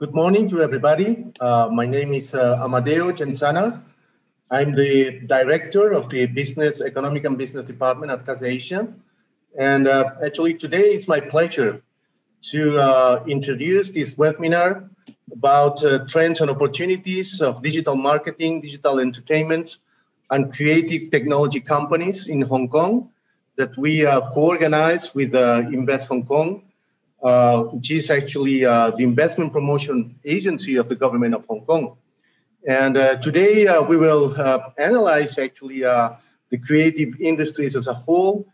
Good morning to everybody. Uh, my name is uh, Amadeo Genzana. I'm the director of the Business, Economic and Business Department at CasaAsia. And uh, actually today it's my pleasure to uh, introduce this webinar about uh, trends and opportunities of digital marketing, digital entertainment, and creative technology companies in Hong Kong that we uh, co-organize with Invest Hong Kong uh, which is actually uh, the investment promotion agency of the government of Hong Kong. And uh, today uh, we will uh, analyze actually the creative industries as a whole,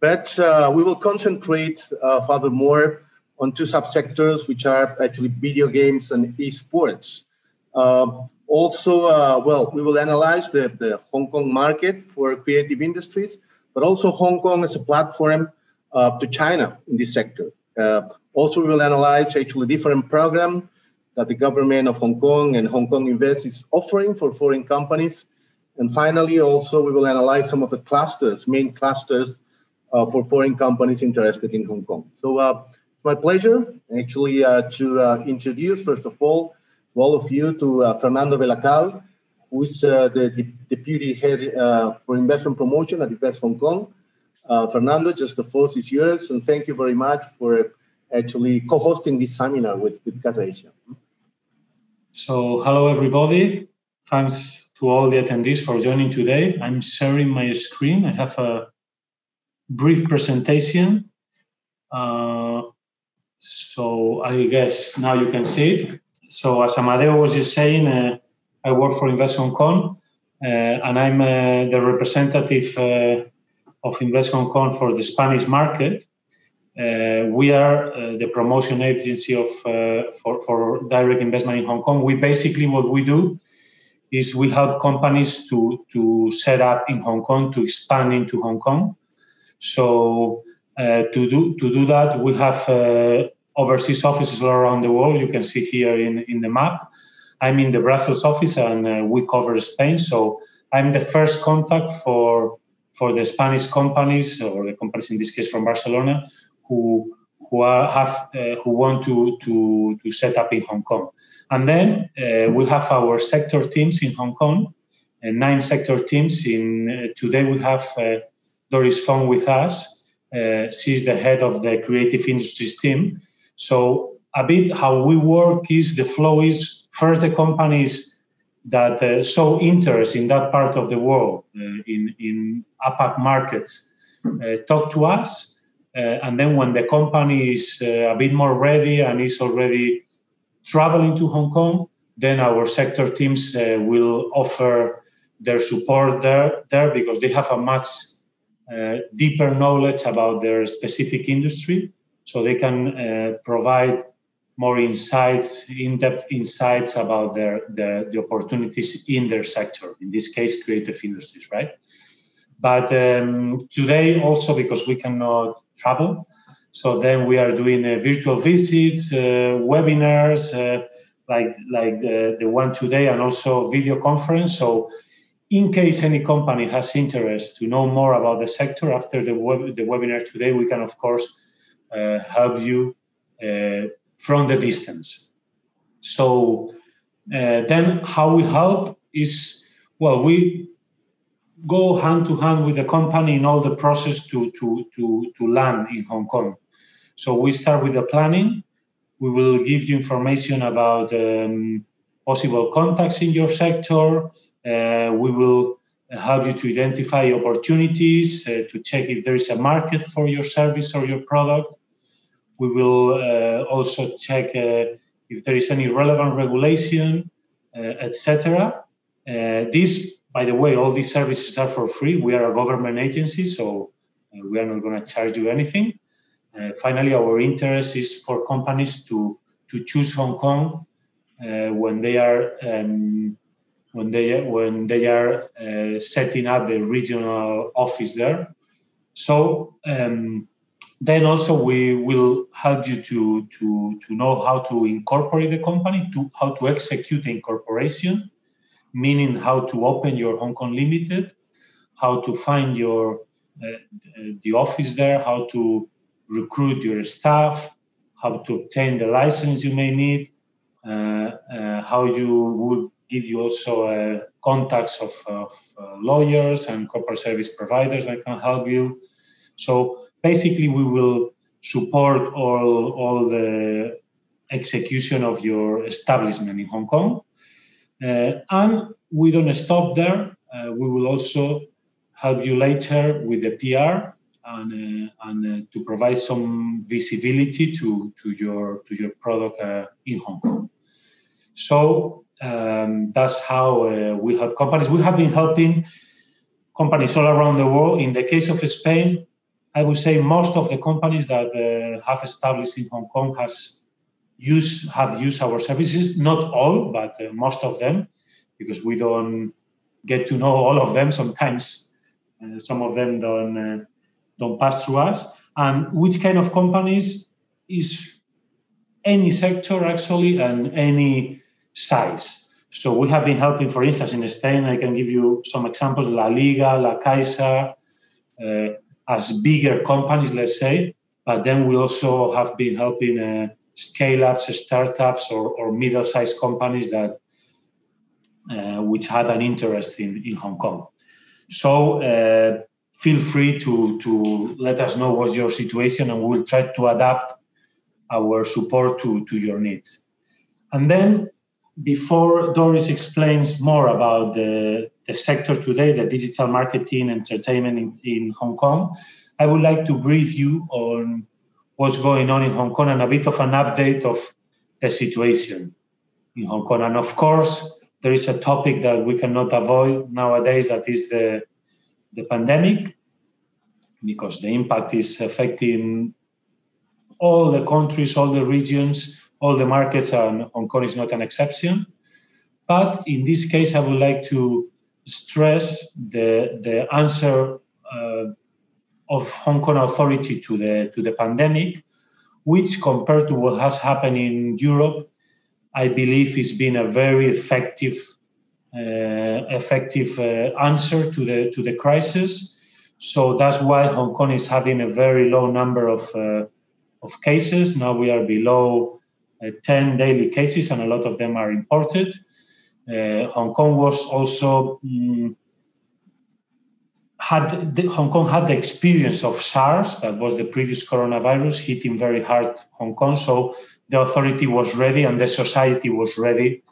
but we will concentrate furthermore on two subsectors, which are actually video games and esports. also, well, we will analyze the, the Hong Kong market for creative industries, but also Hong Kong as a platform to China in this sector. Uh, also, we will analyze actually different program that the government of Hong Kong and Hong Kong Invest is offering for foreign companies. And finally, also, we will analyze some of the clusters, main clusters uh, for foreign companies interested in Hong Kong. So uh, it's my pleasure actually uh, to uh, introduce, first of all, to all of you to uh, Fernando Velacal, who is the, the, deputy head for investment promotion at Invest Hong Kong. Uh, Fernando, just the floor is yours, and thank you very much for actually co-hosting this seminar with, with CasaAsia. So, hello everybody. Thanks to all the attendees for joining today. I'm sharing my screen. I have a brief presentation. Uh, so I guess now you can see it. So as Amadeo was just saying, uh, I work for Invest Hong Kong, uh, and I'm uh, the representative uh, of Invest Hong Kong for the Spanish market. Uh, we are uh, the promotion agency of uh, for, for direct investment in Hong Kong. We basically what we do is we help companies to to set up in Hong Kong to expand into Hong Kong. So uh, to do to do that, we have uh, overseas offices all around the world. You can see here in in the map. I'm in the Brussels office and uh, we cover Spain. So I'm the first contact for for the Spanish companies or the companies in this case from Barcelona who who are, have uh, who want to, to to set up in Hong Kong. And then uh, we have our sector teams in Hong Kong, uh, nine sector teams. In uh, today we have uh, Doris Fong with us. Uh, she's the head of the creative industries team. So a bit how we work is the flow is first the companies that uh, show interest in that part of the world, uh, in, in APAC markets, uh, talk to us. Uh, and then when the company is uh, a bit more ready and is already traveling to Hong Kong, then our sector teams uh, will offer their support there, there because they have a much deeper knowledge about their specific industry. So they can provide more insights, in-depth insights about their, their, the opportunities in their sector. In this case, creative industries, right? But um, today also because we cannot travel, so then we are doing uh, virtual visits, uh, webinars, uh, like like the, the one today, and also video conference. So in case any company has interest to know more about the sector after the web, the webinar today, we can of course uh, help you uh, from the distance. So uh, then how we help is, well, we go hand to hand with the company in all the process to, to, to, to land in Hong Kong. So we start with the planning. We will give you information about um, possible contacts in your sector. Uh, we will help you to identify opportunities, uh, to check if there is a market for your service or your product. We will uh, also check uh, if there is any relevant regulation, uh, etc. this, by the way, all these services are for free. We are a government agency, so we are not going to charge you anything. Finally, our interest is for companies to to choose Hong Kong when they are um, when they when they are uh, setting up the regional office there. So um, then also we will help you to, to, to know how to incorporate the company, to how to execute the incorporation, meaning how to open your Hong Kong Limited, how to find your uh, the office there, how to recruit your staff, how to obtain the license you may need, uh, uh, how you would give you also uh, contacts of, of lawyers and corporate service providers that can help you. So basically, we will support all, all the execution of your establishment in Hong Kong. Uh, and we don't stop there. Uh, we will also help you later with the PR and, uh, and to provide some visibility to, to, your, to your product in Hong Kong. So um, that's how uh, we help companies. We have been helping companies all around the world. In the case of Spain, I would say most of the companies that uh, have established in Hong Kong has used have used our services. Not all, but uh, most of them, because we don't get to know all of them. Sometimes uh, some of them don't uh, don't pass through us. And which kind of companies is any sector actually and any size. So we have been helping, for instance, in Spain, I can give you some examples, La Liga, La Caixa, uh, as bigger companies, let's say, but then we also have been helping uh, scale-ups, startups, or, or middle-sized companies that uh, which had an interest in, in Hong Kong. So uh, feel free to, to let us know what's your situation and we'll try to adapt our support to, to your needs. And then before Doris explains more about the, the sector today, the digital marketing entertainment in, in Hong Kong, I would like to brief you on what's going on in Hong Kong and a bit of an update of the situation in Hong Kong. And of course, there is a topic that we cannot avoid nowadays that is the, the pandemic, because the impact is affecting all the countries, all the regions, all the markets, and Hong Kong is not an exception. But in this case, I would like to stress the, the answer uh, of Hong Kong authority to the, to the pandemic, which compared to what has happened in Europe, I believe has been a very effective uh, effective uh, answer to the to the crisis. So that's why Hong Kong is having a very low number of uh, of cases. Now we are below 10 daily cases, and a lot of them are imported. Uh, Hong Kong was also um, had the, Hong Kong had the experience of SARS, that was the previous coronavirus, hitting very hard Hong Kong. So the authority was ready, and the society was ready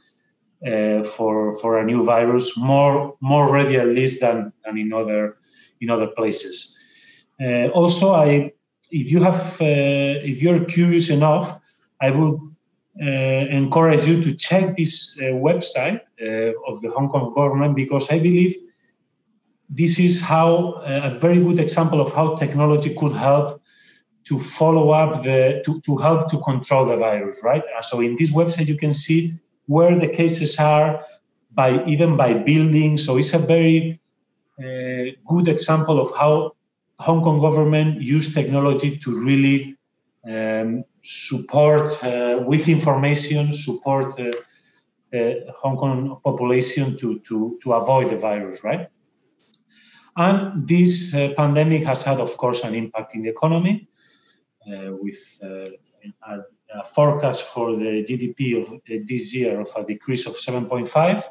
uh, for for a new virus, more more ready at least than, than in other in other places. Uh, also, I if you have uh, if you're curious enough, I uh, encourage you to check this uh, website uh, of the Hong Kong government because I believe this is how a very good example of how technology could help to follow up the to, to help to control the virus right? So in this website you can see where the cases are by even by building. So it's a very uh, good example of how hong kong government used technology to really um, support uh, with information, support uh, the Hong Kong population to, to, to avoid the virus, right? And this uh, pandemic has had, of course, an impact in the economy uh, with uh, a, a, forecast for the GDP of uh, this year of a decrease of 7.5,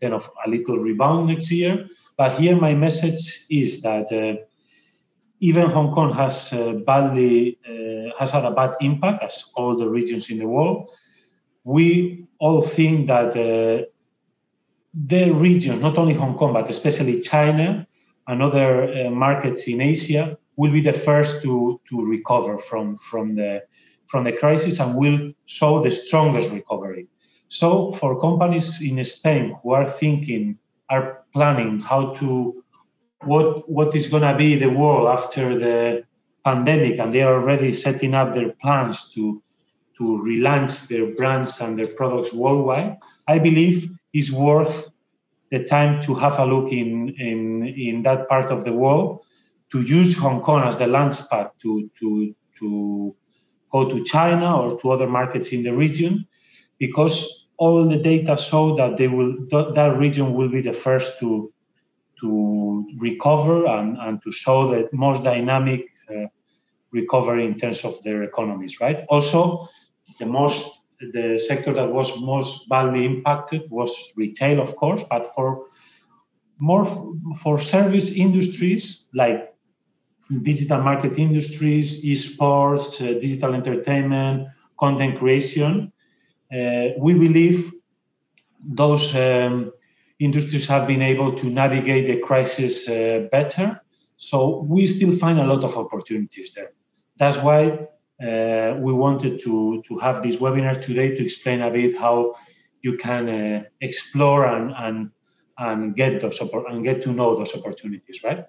then of a little rebound next year. But here my message is that even Hong Kong has badly has had a bad impact, as all the regions in the world. We all think that uh, the regions, not only Hong Kong, but especially China and other uh, markets in Asia, will be the first to, to recover from, from, the, from the crisis and will show the strongest recovery. So, for companies in Spain who are thinking, are planning how to, what, what is going to be the world after the pandemic and they are already setting up their plans to to relaunch their brands and their products worldwide, I believe is worth the time to have a look in, in, in that part of the world, to use Hong Kong as the launchpad to, to, to go to China or to other markets in the region, because all the data show that they will that region will be the first to to recover and, and to show the most dynamic uh, recovery in terms of their economies, right? Also, the most the sector that was most badly impacted was retail, of course, but for more for service industries like digital market industries, esports, uh, digital entertainment, content creation, uh, we believe those um, industries have been able to navigate the crisis uh, better. So we still find a lot of opportunities there. That's why uh, we wanted to, to have this webinar today to explain a bit how you can uh, explore and, and, and get those support and get to know those opportunities, right?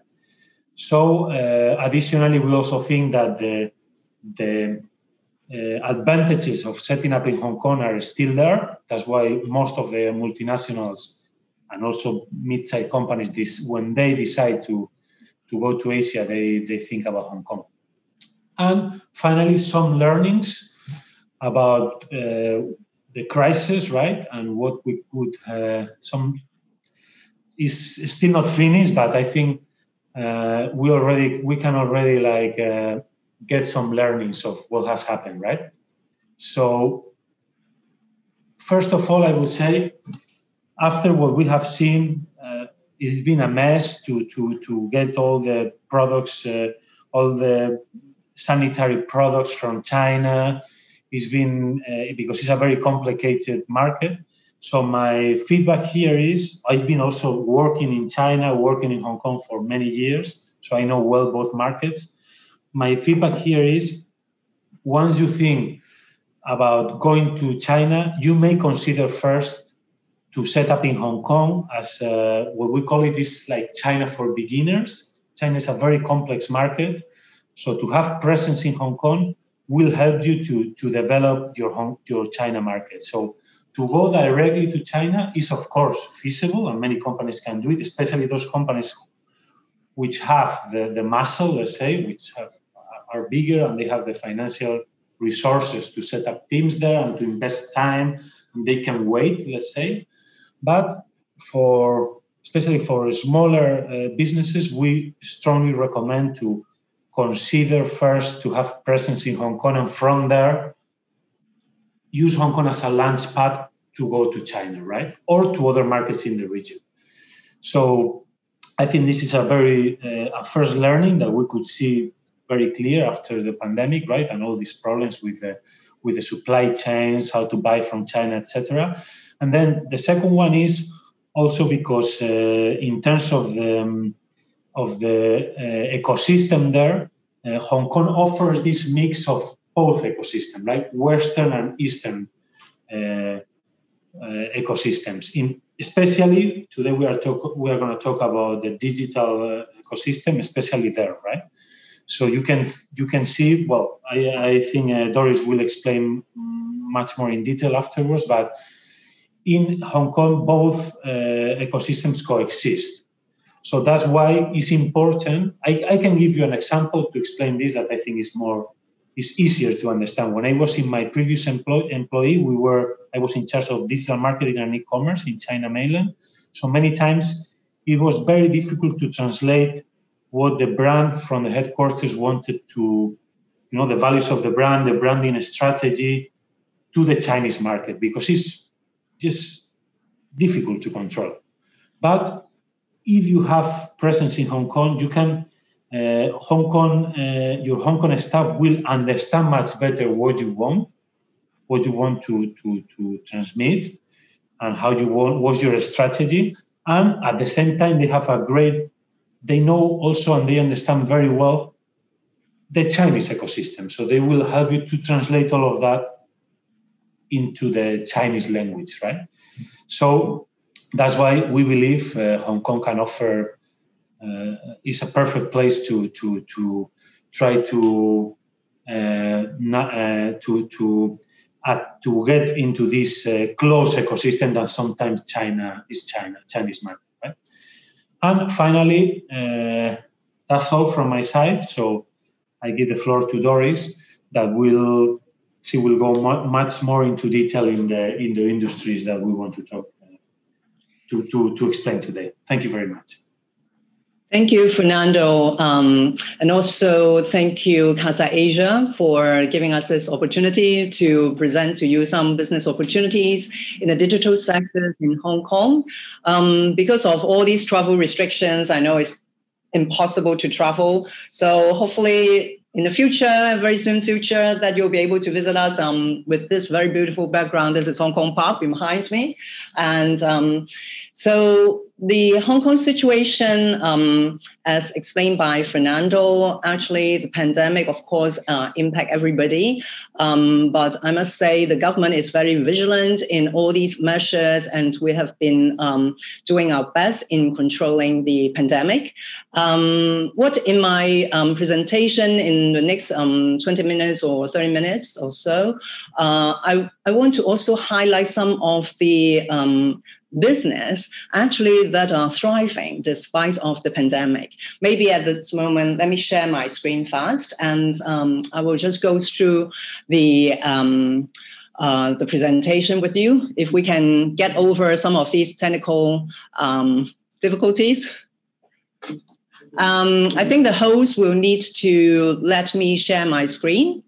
So uh, additionally, we also think that the, the uh, advantages of setting up in Hong Kong are still there. That's why most of the multinationals and also mid-sized companies, this when they decide to to go to Asia, they, they think about Hong Kong. And finally, some learnings about uh, the crisis, right? And what we could, uh, some is still not finished, but I think uh, we already, we can already like uh, get some learnings of what has happened, right? So, first of all, I would say, after what we have seen, it's been a mess to to to get all the products, uh, all the sanitary products from China. It's been uh, because it's a very complicated market. So my feedback here is I've been also working in China, working in Hong Kong for many years, so I know well both markets. My feedback here is once you think about going to China, you may consider first to set up in Hong Kong as uh, what we call it is like China for beginners. China is a very complex market so to have presence in Hong Kong will help you to, to develop your your China market. So to go directly to China is of course feasible and many companies can do it, especially those companies which have the, the muscle, let's say, which have, are bigger and they have the financial resources to set up teams there and to invest time and they can wait, let's say. But for especially for smaller uh, businesses, we strongly recommend to consider first to have presence in Hong Kong and from there use Hong Kong as a launch pad to go to China, right? Or to other markets in the region. So I think this is a very uh, a first learning that we could see very clear after the pandemic, right? And all these problems with the with the supply chains, how to buy from China, etc. And then the second one is also because uh, in terms of the um, of the uh, ecosystem there, uh, Hong Kong offers this mix of both ecosystem, right? Western and Eastern uh, ecosystems. In especially today, we are talk we are going to talk about the digital ecosystem, especially there, right? So you can you can see. Well, I, I think uh, Doris will explain much more in detail afterwards. But in Hong Kong, both uh, ecosystems coexist. So that's why it's important. I, I can give you an example to explain this that I think is more is easier to understand. When I was in my previous employ, employee, we were I was in charge of digital marketing and e-commerce in China mainland. So many times it was very difficult to translate what the brand from the headquarters wanted to, you know, the values of the brand, the branding strategy to the Chinese market because it's just difficult to control. But if you have presence in Hong Kong, you can uh, Hong Kong, uh, your Hong Kong staff will understand much better what you want, what you want to, to, to transmit, and how you want, what's your strategy. And at the same time, they have a great, they know also and they understand very well the Chinese ecosystem. So they will help you to translate all of that into the Chinese language, right? So that's why we believe uh, Hong Kong can offer uh, is a perfect place to to to try to uh, not, uh, to to to get into this uh, close ecosystem that sometimes China is China Chinese market, right? And finally, uh, that's all from my side. So I give the floor to Doris that will she will go much more into detail in the in the industries that we want to talk to, to, to explain today. Thank you very much. Thank you, Fernando. Um, and also thank you, Casa Asia, for giving us this opportunity to present to you some business opportunities in the digital sector in Hong Kong. Um, because of all these travel restrictions, I know it's impossible to travel. So hopefully in the future, very soon future, that you'll be able to visit us um, with this very beautiful background. This is Hong Kong Park behind me. And um, so the Hong Kong situation, um, as explained by Fernando, actually the pandemic, of course, uh, impact everybody. Um, but I must say the government is very vigilant in all these measures, and we have been um, doing our best in controlling the pandemic. Um, what in my um, presentation in the next um, 20 minutes or 30 minutes or so, uh, I, I want to also highlight some of the business actually that are thriving despite of the pandemic. Maybe at this moment, let me share my screen first, and um, I will just go through the um, uh, the presentation with you. If we can get over some of these technical um, difficulties. Um, I think the host will need to let me share my screen.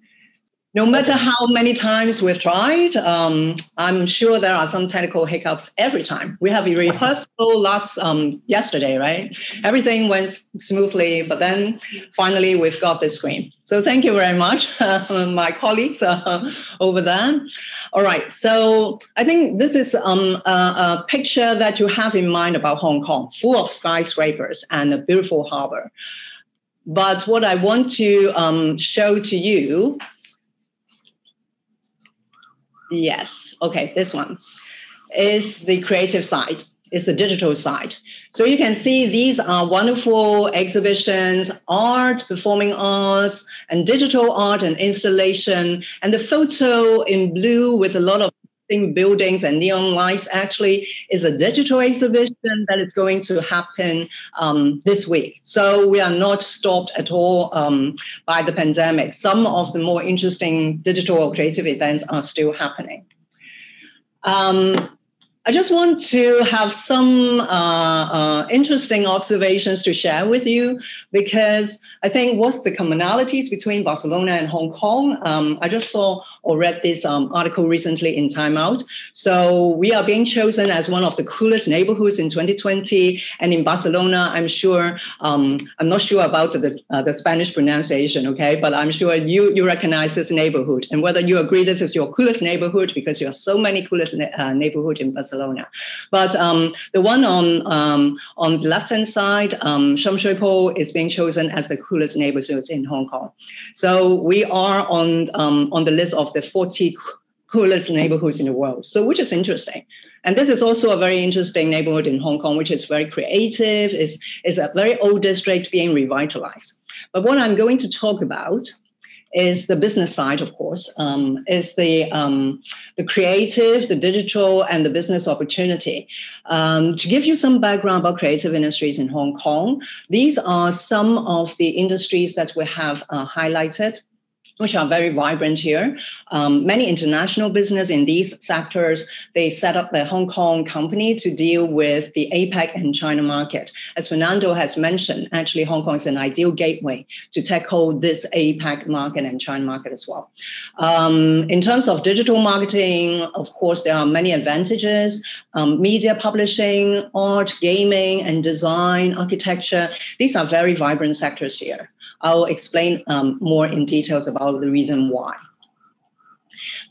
No matter how many times we've tried, um, I'm sure there are some technical hiccups every time. We have a rehearsal last um, yesterday, right? Everything went smoothly, but then finally we've got the screen. So thank you very much, uh, my colleagues uh, over there. All right, so I think this is um, a, a picture that you have in mind about Hong Kong, full of skyscrapers and a beautiful harbor. But what I want to um, show to you Yes. Okay, this one is the creative side, It's the digital side. So you can see these are wonderful exhibitions, art, performing arts, and digital art and installation. And the photo in blue with a lot of buildings and neon lights actually is a digital exhibition that is going to happen um, this week. So we are not stopped at all um, by the pandemic. Some of the more interesting digital or creative events are still happening. Um, I just want to have some uh, uh, interesting observations to share with you because I think what's the commonalities between Barcelona and Hong Kong? Um, I just saw or read this um, article recently in Time Out. So we are being chosen as one of the coolest neighborhoods in 2020, and in Barcelona, I'm sure um, I'm not sure about the uh, the Spanish pronunciation, okay, but I'm sure you you recognize this neighborhood, and whether you agree this is your coolest neighborhood because you have so many coolest uh, neighborhood in Barcelona Barcelona. But um, the one on um, on the left hand side, um, Sham Shui Po is being chosen as the coolest neighborhoods in Hong Kong. So we are on um, on the list of the 40 coolest neighborhoods in the world. So which is interesting. And this is also a very interesting neighborhood in Hong Kong, which is very creative. is is a very old district being revitalized. But what I'm going to talk about is the business side, of course, um, is the um, the creative, the digital, and the business opportunity. Um, to give you some background about creative industries in Hong Kong, these are some of the industries that we have uh, highlighted which are very vibrant here. Um, many international business in these sectors, they set up their Hong Kong company to deal with the APAC and China market. As Fernando has mentioned, actually Hong Kong is an ideal gateway to tackle this APAC market and China market as well. Um, in terms of digital marketing, of course, there are many advantages. Um, media publishing, art, gaming, and design, architecture, these are very vibrant sectors here. I'll explain um, more in details about the reason why.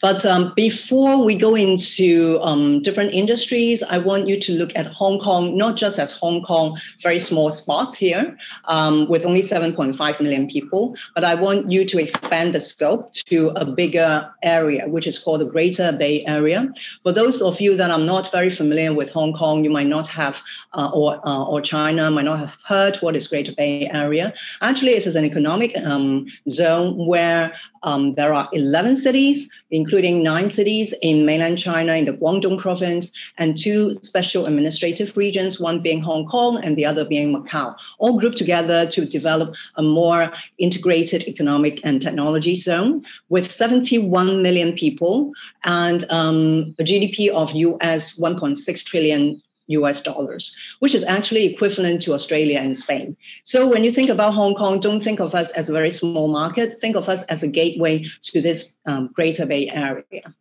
But um, before we go into um, different industries, I want you to look at Hong Kong, not just as Hong Kong, very small spots here um, with only 7.5 million people, but I want you to expand the scope to a bigger area, which is called the Greater Bay Area. For those of you that are not very familiar with Hong Kong, you might not have, uh, or, uh, or China might not have heard what is Greater Bay Area. Actually, it is an economic um, zone where um, there are 11 cities, including nine cities in mainland China in the Guangdong province, and two special administrative regions, one being Hong Kong and the other being Macau, all grouped together to develop a more integrated economic and technology zone with 71 million people and um, a GDP of US 1.6 trillion US dollars, which is actually equivalent to Australia and Spain. So when you think about Hong Kong, don't think of us as a very small market. Think of us as a gateway to this um, Greater Bay Area.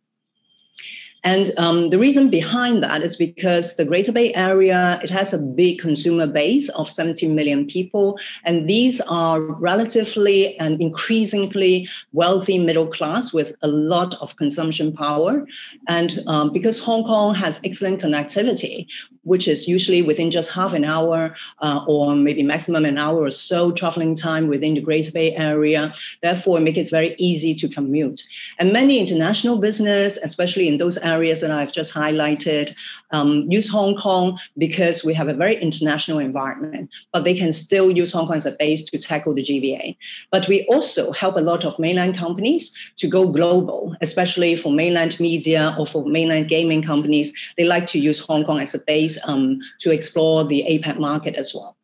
And um, the reason behind that is because the Greater Bay Area, it has a big consumer base of 17 million people. And these are relatively and increasingly wealthy middle class with a lot of consumption power. And um, because Hong Kong has excellent connectivity, which is usually within just half an hour uh, or maybe maximum an hour or so traveling time within the Greater Bay Area, therefore make it very easy to commute. And many international business, especially in those areas that I've just highlighted um, use Hong Kong because we have a very international environment, but they can still use Hong Kong as a base to tackle the GBA. But we also help a lot of mainland companies to go global, especially for mainland media or for mainland gaming companies. They like to use Hong Kong as a base um, to explore the APAC market as well.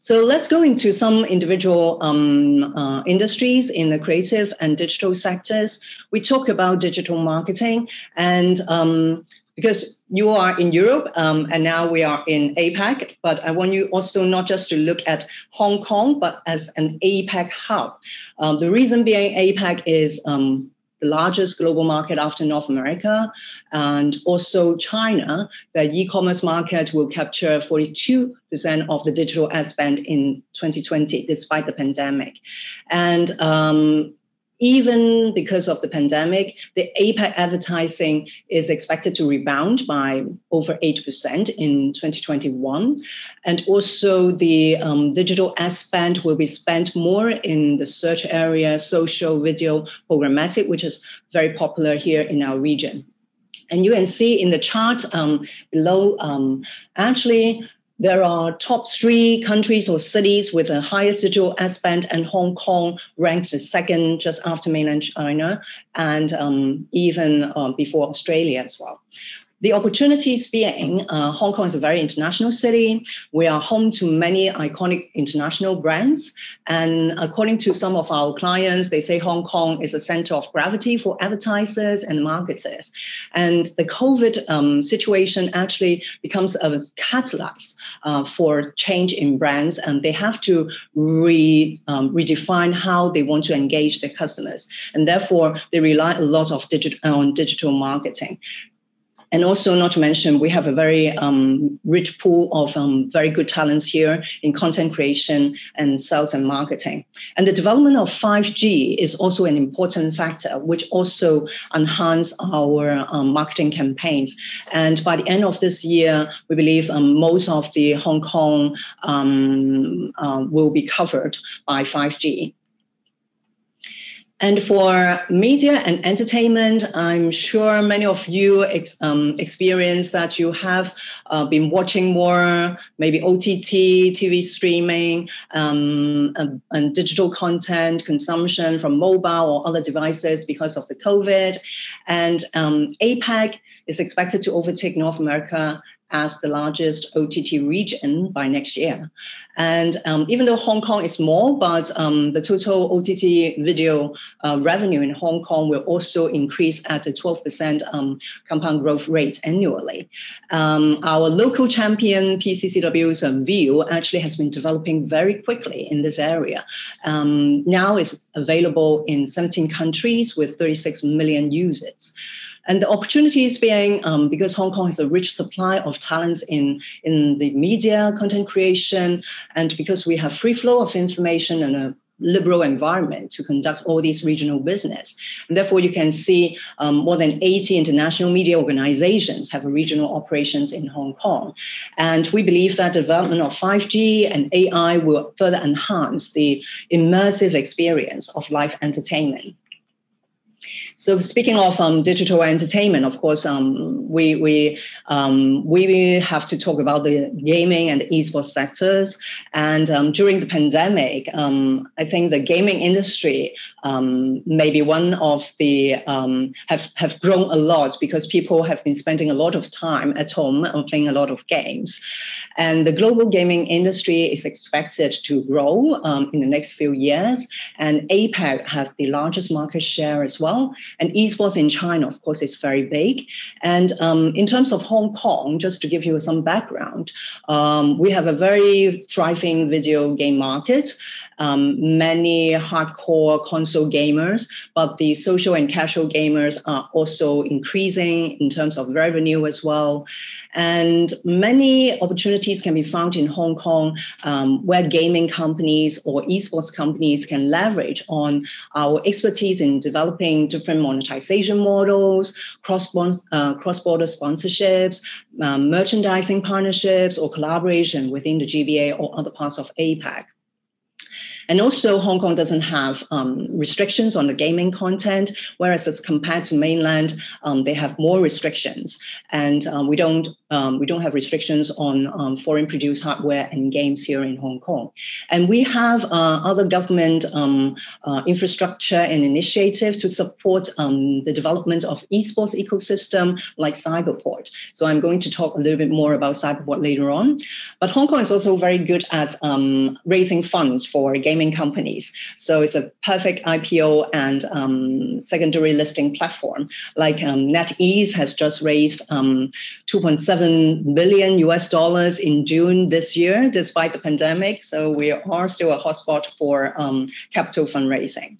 So let's go into some individual um, uh, industries in the creative and digital sectors. We talk about digital marketing, and um, because you are in Europe um, and now we are in APAC, but I want you also not just to look at Hong Kong, but as an APAC hub. Um, the reason being APAC is um, the largest global market after North America, and also China. The e-commerce market will capture 42% of the digital ad spend in 2020, despite the pandemic. And um, even because of the pandemic, the APAC advertising is expected to rebound by over 8% in 2021. And also, the um, digital ad spend will be spent more in the search area, social, video, programmatic, which is very popular here in our region. And you can see in the chart um, below, um, actually, there are top three countries or cities with the highest digital ad spend, and Hong Kong ranked the second just after mainland China, and um, even um, before Australia as well. The opportunities being uh, Hong Kong is a very international city. We are home to many iconic international brands. And according to some of our clients, they say Hong Kong is a center of gravity for advertisers and marketers. And the COVID um, situation actually becomes a catalyst uh, for change in brands. And they have to re, um, redefine how they want to engage their customers. And therefore, they rely a lot of digit, on digital marketing. And also, not to mention, we have a very um, rich pool of um, very good talents here in content creation and sales and marketing. And the development of 5G is also an important factor, which also enhance our um, marketing campaigns. And by the end of this year, we believe um, most of the Hong Kong um, uh, will be covered by 5G. And for media and entertainment, I'm sure many of you ex, um, experience that you have uh, been watching more, maybe OTT, TV streaming, um, and, and, digital content consumption from mobile or other devices because of the COVID. And um, APAC is expected to overtake North America as the largest OTT region by next year. And um, even though Hong Kong is small, but um, the total OTT video uh, revenue in Hong Kong will also increase at a 12% um, compound growth rate annually. Um, our local champion, PCCW's um, Viu, actually has been developing very quickly in this area. Um, now it's available in 17 countries with 36 million users. And the opportunities being um, because Hong Kong has a rich supply of talents in, in the media, content creation, and because we have free flow of information and a liberal environment to conduct all these regional business. And therefore, you can see um, more than 80 international media organizations have regional operations in Hong Kong. And we believe that development of 5G and AI will further enhance the immersive experience of live entertainment. So speaking of um, digital entertainment, of course, um, we we um, we have to talk about the gaming and esports sectors. And um, during the pandemic, um, I think the gaming industry um, may be one of the have have grown a lot because people have been spending a lot of time at home and playing a lot of games. And the global gaming industry is expected to grow in the next few years. And APAC have the largest market share as well well. And esports in China, of course, is very big. And um, in terms of Hong Kong, just to give you some background, um, we have a very thriving video game market um, many hardcore console gamers, but the social and casual gamers are also increasing in terms of revenue as well. And many opportunities can be found in Hong Kong um, where gaming companies or esports companies can leverage on our expertise in developing different monetization models, cross, uh, cross-border sponsorships, um, merchandising partnerships, or collaboration within the GBA or other parts of APAC. And also, Hong Kong doesn't have um, restrictions on the gaming content, whereas as compared to mainland, um, they have more restrictions. And um, we don't um, we don't have restrictions on um, foreign produced hardware and games here in Hong Kong. And we have uh, other government um, uh, infrastructure and initiatives to support um, the development of esports ecosystem like Cyberport. So I'm going to talk a little bit more about Cyberport later on. But Hong Kong is also very good at um, raising funds for gaming companies. So it's a perfect IPO and um, secondary listing platform. Like NetEase has just raised 2.7 7 billion US dollars in June this year, despite the pandemic. So we are still a hotspot for um, capital fundraising.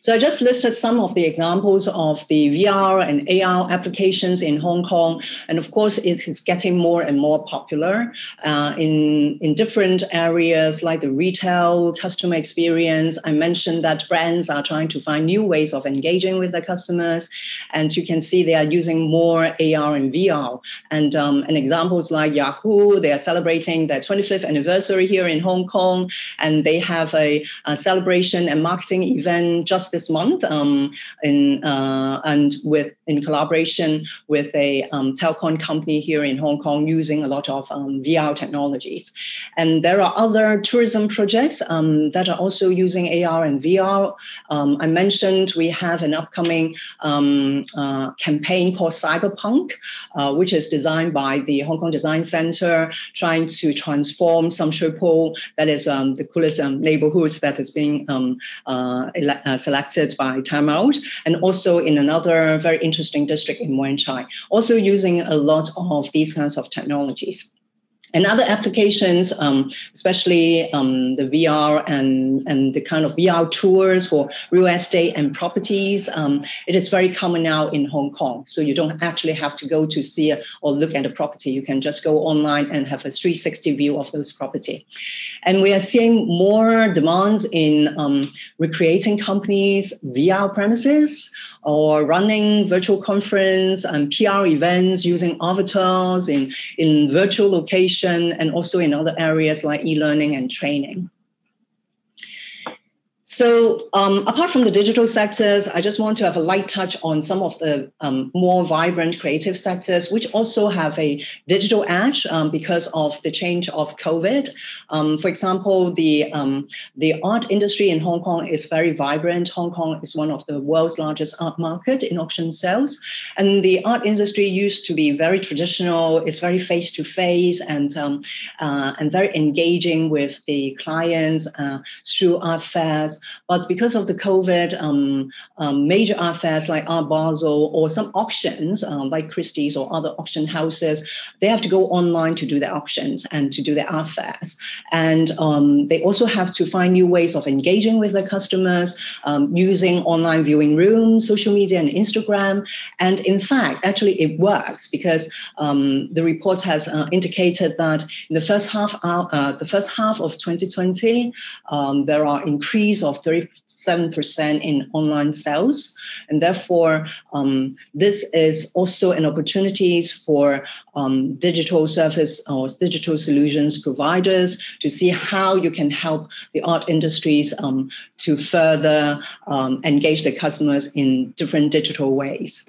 So I just listed some of the examples of the VR and AR applications in Hong Kong. And of course, it is getting more and more popular uh, in, in different areas like the retail, customer experience. I mentioned that brands are trying to find new ways of engaging with their customers. And you can see they are using more AR and VR. And, um, and examples like Yahoo, they are celebrating their 25th anniversary here in Hong Kong. And they have a, a celebration and marketing event just this month um, in, uh, and with in collaboration with a um, telecom company here in Hong Kong using a lot of um, VR technologies. And there are other tourism projects um, that are also using AR and VR. Um, I mentioned we have an upcoming um, uh, campaign called Cyberpunk, uh, which is designed by the Hong Kong Design Center, trying to transform Sham Shui Po, that is the coolest neighborhoods that is being uh, ele- selected by Time Out, and also in another very interesting district in Wan Chai, also using a lot of these kinds of technologies. And other applications, um, especially um, the VR and, and the kind of VR tours for real estate and properties, um, it is very common now in Hong Kong. So you don't actually have to go to see a, or look at a property. You can just go online and have a 360 view of those property. And we are seeing more demands in um, recreating companies' VR premises or running virtual conference and PR events using avatars in, in virtual location and also in other areas like e-learning and training. So um, apart from the digital sectors, I just want to have a light touch on some of the um, more vibrant creative sectors, which also have a digital edge um, because of the change of COVID. Um, for example, the, um, the art industry in Hong Kong is very vibrant. Hong Kong is one of the world's largest art market in auction sales. And the art industry used to be very traditional. It's very face-to-face and, um, uh, and very engaging with the clients uh, through art fairs. But because of the COVID, um, um, major art fairs like Art Basel or some auctions um, like Christie's or other auction houses, they have to go online to do their auctions and to do their art fairs. And um, they also have to find new ways of engaging with their customers um, using online viewing rooms, social media, and Instagram. And in fact, actually, it works because um, the report has uh, indicated that in the first half, uh, the first half of 2020, there are increase of 37% in online sales. And therefore, um, this is also an opportunity for um, digital service or digital solutions providers to see how you can help the art industries um, to further um, engage the customers in different digital ways.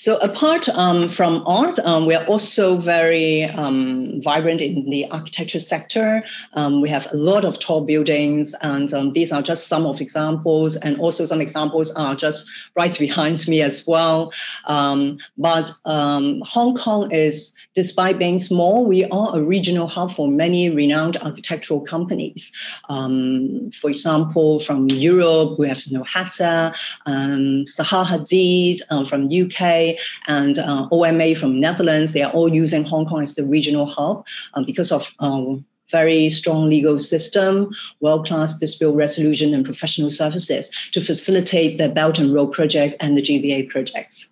So apart um, from art, um, we are also very um, vibrant in the architecture sector. Um, we have a lot of tall buildings, and um, these are just some of examples, and also some examples are just right behind me as well. Um, but Hong Kong is Despite being small, we are a regional hub for many renowned architectural companies. Um, for example, from Europe, we have know, um, Hadid um, from UK, and uh, OMA from Netherlands. They are all using Hong Kong as the regional hub um, because of um, very strong legal system, world-class dispute resolution and professional services to facilitate the Belt and Road projects and the GBA projects.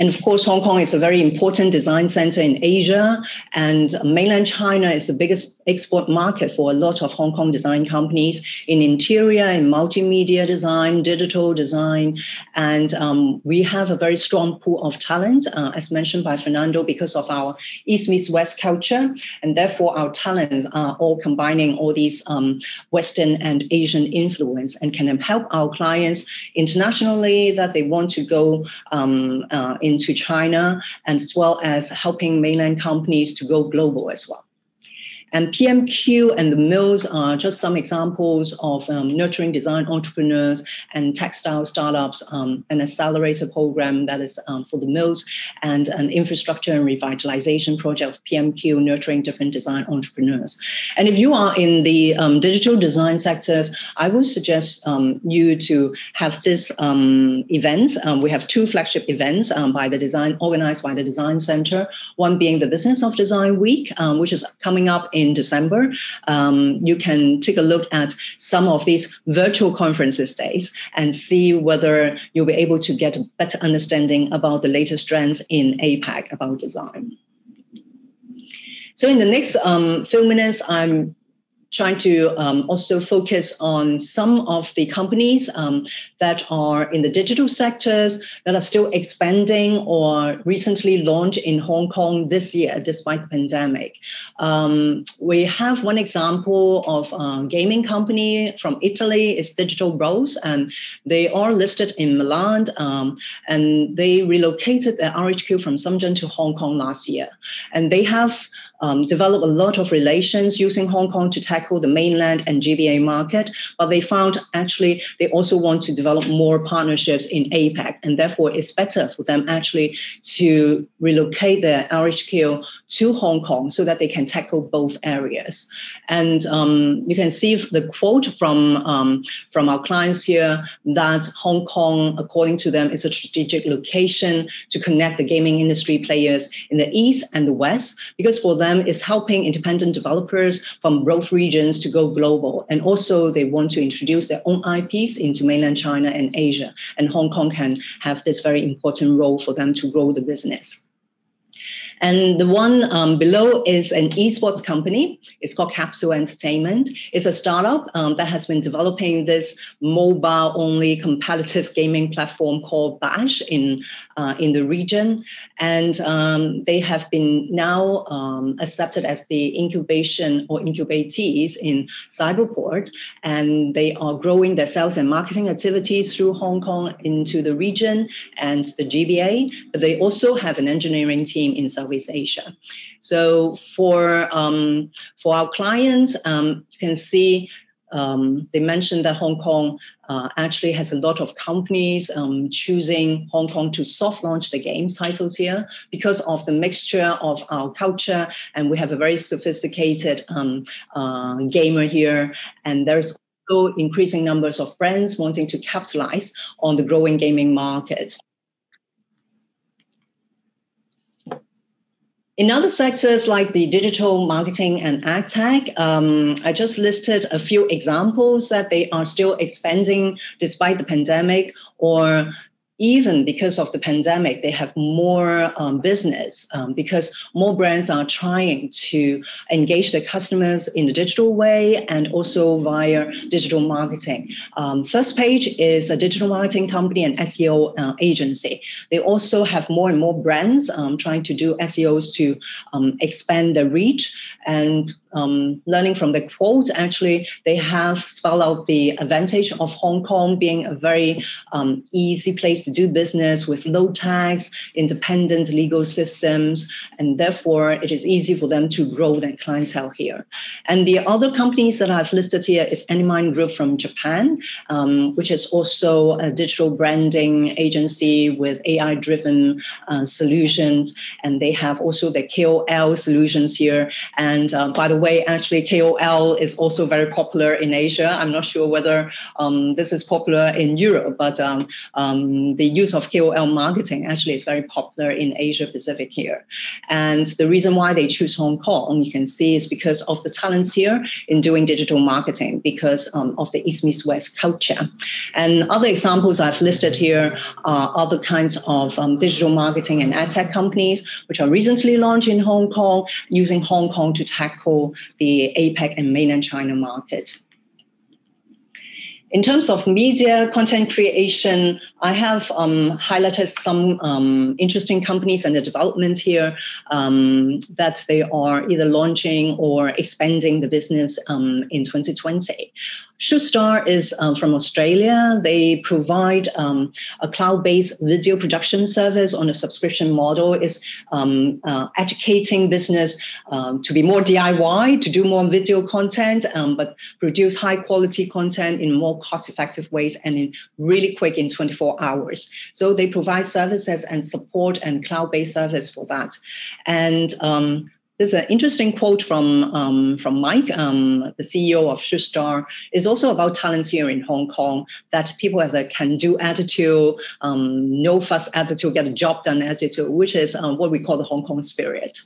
And of course, Hong Kong is a very important design center in Asia, and mainland China is the biggest export market for a lot of Hong Kong design companies in interior and multimedia design, digital design. And um, we have a very strong pool of talent, uh, as mentioned by Fernando, because of our East meets West culture. And therefore, our talents are all combining all these um, Western and Asian influence and can help our clients internationally that they want to go um, uh, into China, as well as helping mainland companies to go global as well. And PMQ and the mills are just some examples of um, nurturing design entrepreneurs and textile startups, um, an accelerator program that is um, for the mills, and an infrastructure and revitalization project of PMQ nurturing different design entrepreneurs. And if you are in the um, digital design sectors, I would suggest um, you to have this um, events. we have two flagship events by the design organized by the Design Center. One being the Business of Design Week, which is coming up in in December, um, you can take a look at some of these virtual conferences days and see whether you'll be able to get a better understanding about the latest trends in APAC about design. So in the next um, few minutes, I'm trying to um, also focus on some of the companies um, that are in the digital sectors that are still expanding or recently launched in Hong Kong this year, despite the pandemic. Um, we have one example of a gaming company from Italy, it's Digital Bros, and they are listed in Milan, um, and they relocated their RHQ from Shenzhen to Hong Kong last year. And they have um, develop a lot of relations using Hong Kong to tackle the mainland and GBA market, but they found actually they also want to develop more partnerships in APAC, and therefore it's better for them actually to relocate their RHQ to Hong Kong so that they can tackle both areas. And um, you can see the quote from um, from our clients here that Hong Kong, according to them, is a strategic location to connect the gaming industry players in the east and the west, because for them it's helping independent developers from both regions to go global. And also, they want to introduce their own IPs into mainland China and Asia. And Hong Kong can have this very important role for them to grow the business. And the one um, below is an esports company. It's called Capsule Entertainment. It's a startup um, that has been developing this mobile-only competitive gaming platform called Bash in uh, in the region, and um, they have been now um, accepted as the incubation or incubatees in Cyberport, and they are growing their sales and marketing activities through Hong Kong into the region and the GBA. But they also have an engineering team in Southeast Asia. So for um, for our clients, um, you can see um, they mentioned that Hong Kong uh, actually has a lot of companies um, choosing Hong Kong to soft launch the game titles here because of the mixture of our culture, and we have a very sophisticated um, uh, gamer here, and there's also increasing numbers of brands wanting to capitalize on the growing gaming market. In other sectors like the digital marketing and ad tech, um, I just listed a few examples that they are still expanding despite the pandemic or even because of the pandemic, they have more um, business um, because more brands are trying to engage their customers in a digital way and also via digital marketing. Um, First Page is a digital marketing company and SEO uh, agency. They also have more and more brands um, trying to do SEOs to um, expand their reach and um, learning from the quotes, actually, they have spelled out the advantage of Hong Kong being a very easy place to do business with low tax, independent legal systems, and therefore it is easy for them to grow their clientele here. And the other companies that I've listed here is AnyMind Group from Japan, um, which is also a digital branding agency with AI-driven uh, solutions, and they have also the KOL solutions here. And uh, by the way, actually KOL is also very popular in Asia. I'm not sure whether um, this is popular in Europe, but um, the use of KOL marketing actually is very popular in Asia Pacific here. And the reason why they choose Hong Kong, you can see, is because of the talents here in doing digital marketing, because um, of the East meets West culture. And other examples I've listed here are other kinds of um, digital marketing and ad tech companies, which are recently launched in Hong Kong, using Hong Kong to tackle the APAC and mainland China market. In terms of media content creation, I have um, highlighted some um, interesting companies and the developments here um, that they are either launching or expanding the business um, in 2020. Shootsta is um, from Australia. They provide um, a cloud-based video production service on a subscription model. Is um, uh, educating business um, to be more DIY, to do more video content, um, but produce high-quality content in more cost-effective ways and in really quick in 24 hours. So they provide services and support and cloud-based service for that. And um, there's an interesting quote from um, from Mike, um, the CEO of Shootsta, is also about talents here in Hong Kong. That people have a can-do attitude, um, no fuss attitude, get a job done attitude, which is uh, what we call the Hong Kong spirit.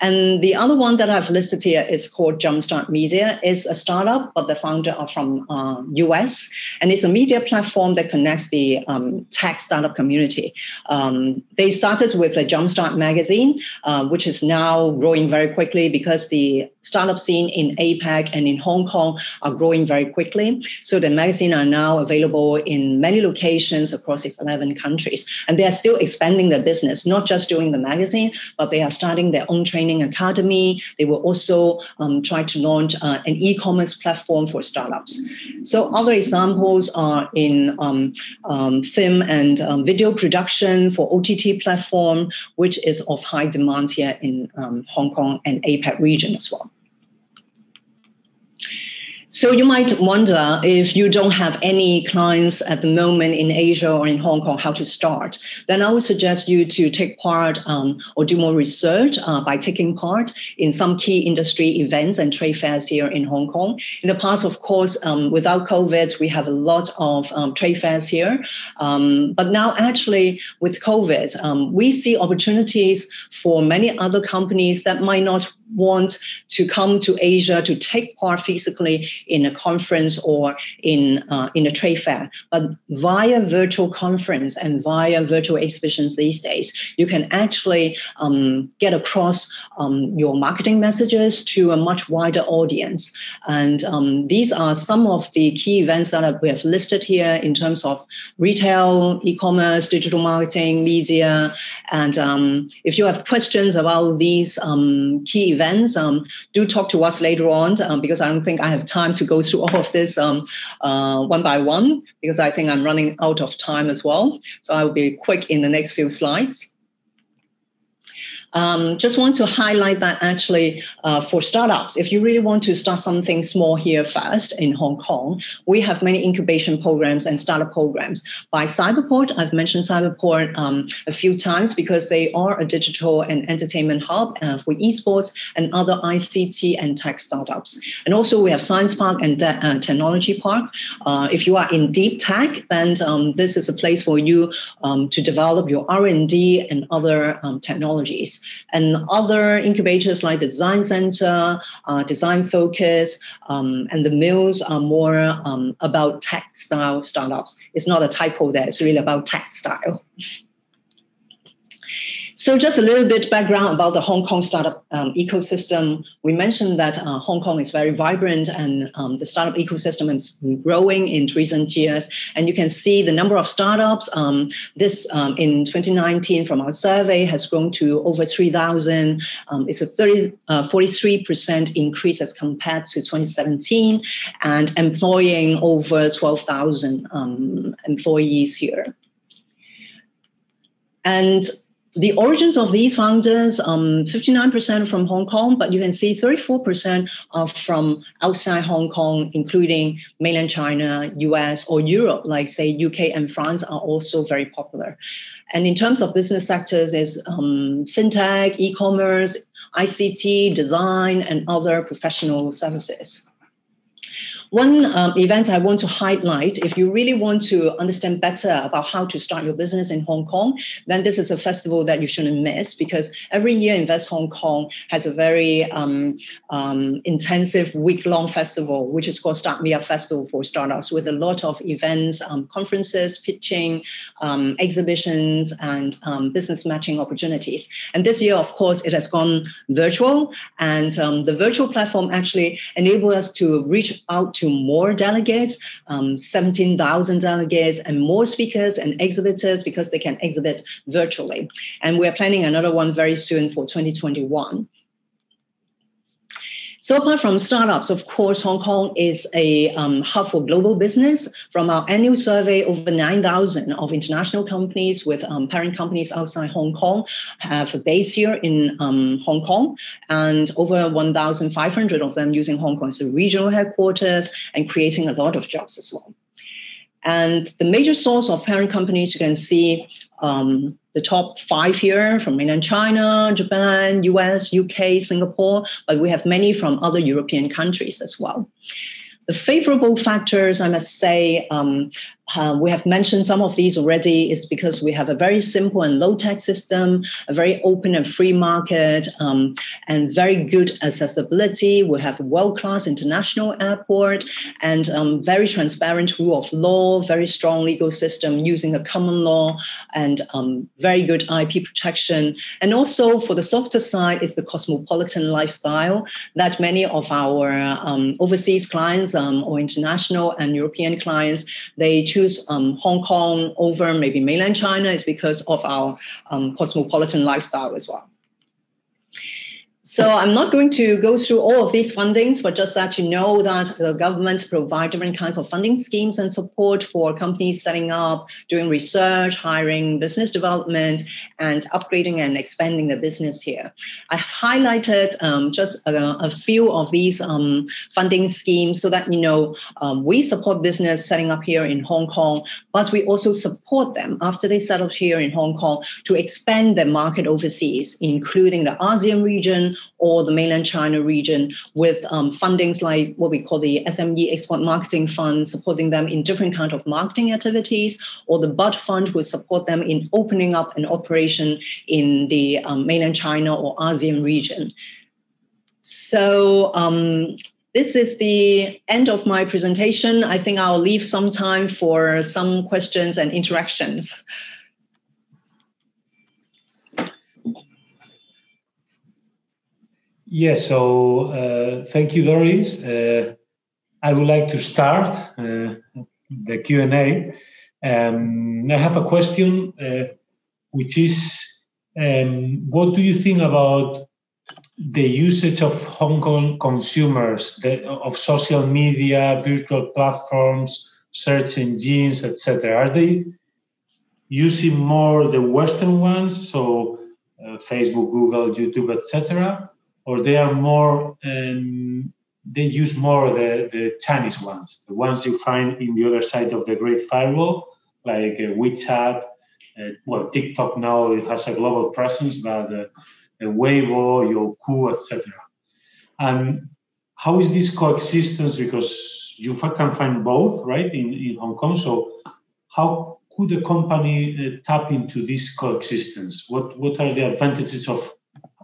And the other one that I've listed here is called Jumpstart Media. It's a startup, but the founder are from uh, US, and it's a media platform that connects the um, tech startup community. Um, they started with a Jumpstart magazine, uh, which is now growing very quickly because the startup scene in APAC and in Hong Kong are growing very quickly. So the magazine are now available in many locations across 11 countries, and they are still expanding their business, not just doing the magazine, but they are starting their own training Training Academy. They will also um, try to launch uh, an e-commerce platform for startups. So other examples are in um, um, film and um, video production for OTT platform, which is of high demand here in um, Hong Kong and APAC region as well. So you might wonder if you don't have any clients at the moment in Asia or in Hong Kong, how to start. Then I would suggest you to take part um, or do more research uh, by taking part in some key industry events and trade fairs here in Hong Kong. In the past, of course, um, without COVID, we have a lot of um, trade fairs here. Um, but now, actually, with COVID, um, we see opportunities for many other companies that might not want to come to Asia to take part physically in a conference or in uh, in a trade fair, but via virtual conference and via virtual exhibitions these days, you can actually um, get across um, your marketing messages to a much wider audience. And um, these are some of the key events that we have listed here in terms of retail, e-commerce, digital marketing, media. And um, if you have questions about these um, key events, um, do talk to us later on because I don't think I have time time to go through all of this um, uh, one by one because I think I'm running out of time as well. So I will be quick in the next few slides. Um, just want to highlight that actually uh, for startups, if you really want to start something small here first in Hong Kong, we have many incubation programs and startup programs. By Cyberport, I've mentioned Cyberport um, a few times because they are a digital and entertainment hub uh, for esports and other ICT and tech startups. And also we have Science Park and De- uh, Technology Park. Uh, if you are in deep tech, then um, this is a place for you um, to develop your R&D and other um, And other incubators like the Design Center, uh, Design Focus, um, and the Mills are more um, about textile startups. It's not a typo there, it's really about textile. So just a little bit background about the Hong Kong startup um, ecosystem. We mentioned that uh, Hong Kong is very vibrant and um, the startup ecosystem is growing in recent years. And you can see the number of startups. Um, this um, in 2019 from our survey has grown to over 3,000. Um, it's a 30, uh, 43% increase as compared to 2017 and employing over 12,000 um, employees here. and the origins of these founders, um, 59% from Hong Kong, but you can see 34% are from outside Hong Kong, including mainland China, US, or Europe, like say UK and France are also very popular. And in terms of business sectors, is um, fintech, e-commerce, ICT, design, and other professional services. One um, event I want to highlight, if you really want to understand better about how to start your business in Hong Kong, then this is a festival that you shouldn't miss because every year Invest Hong Kong has a very um, um, intensive week-long festival, which is called Start Me Up Festival for Startups, with a lot of events, um, conferences, pitching, um, exhibitions, and um, business matching opportunities. And this year, of course, it has gone virtual, and the virtual platform actually enabled us to reach out to more delegates, um, 17,000 delegates, and more speakers and exhibitors because they can exhibit virtually. And we're planning another one very soon for 2021. So apart from startups, of course, Hong Kong is a um, hub for global business. From our annual survey, over 9,000 of international companies with um, parent companies outside Hong Kong have a base here in um, Hong Kong, and over 1,500 of them using Hong Kong as a regional headquarters and creating a lot of jobs as well. And the major source of parent companies, you can see um, the top five here from mainland China, Japan, US, UK, Singapore, but we have many from other European countries as well. The favorable factors, I must say, um, uh, we have mentioned some of these already, is because we have a very simple and low tech system, a very open and free market, um, and very good accessibility. We have a world class international airport and um, very transparent rule of law, very strong legal system using a common law, and um, very good IP protection. And also for the softer side is the cosmopolitan lifestyle that many of our um, overseas clients um, or international and European clients they choose choose um, Hong Kong over maybe mainland China is because of our um, cosmopolitan lifestyle as well. So I'm not going to go through all of these fundings, but just that you know that the government provide different kinds of funding schemes and support for companies setting up, doing research, hiring, business development, and upgrading and expanding the business here. I've highlighted um, just a, a, few of these um, funding schemes so that you know um, we support business setting up here in Hong Kong, but we also support them after they settle here in Hong Kong to expand their market overseas, including the ASEAN region or the mainland China region with um, fundings like what we call the SME Export Marketing Fund, supporting them in different kind of marketing activities, or the Bud Fund will support them in opening up an operation in the um, mainland China or ASEAN region. So um, this is the end of my presentation. I think I'll leave some time for some questions and interactions. Yes, so uh, thank you, Doris. Uh, I would like to start uh, the Q&A. Um, I have a question, uh, which is, um, what do you think about the usage of Hong Kong consumers, the, of social media, virtual platforms, search engines, etc.? Are they using more the Western ones, so uh, Facebook, Google, YouTube, etc., or they are more um, they use more the, the Chinese ones, the ones you find in the other side of the Great Firewall, like uh, WeChat. Uh, well, TikTok now it has a global presence, but uh, Weibo, Youku, etc. And how is this coexistence? Because you can find both, right, in, in Hong Kong. So how could a company uh, tap into this coexistence? What what are the advantages of uh,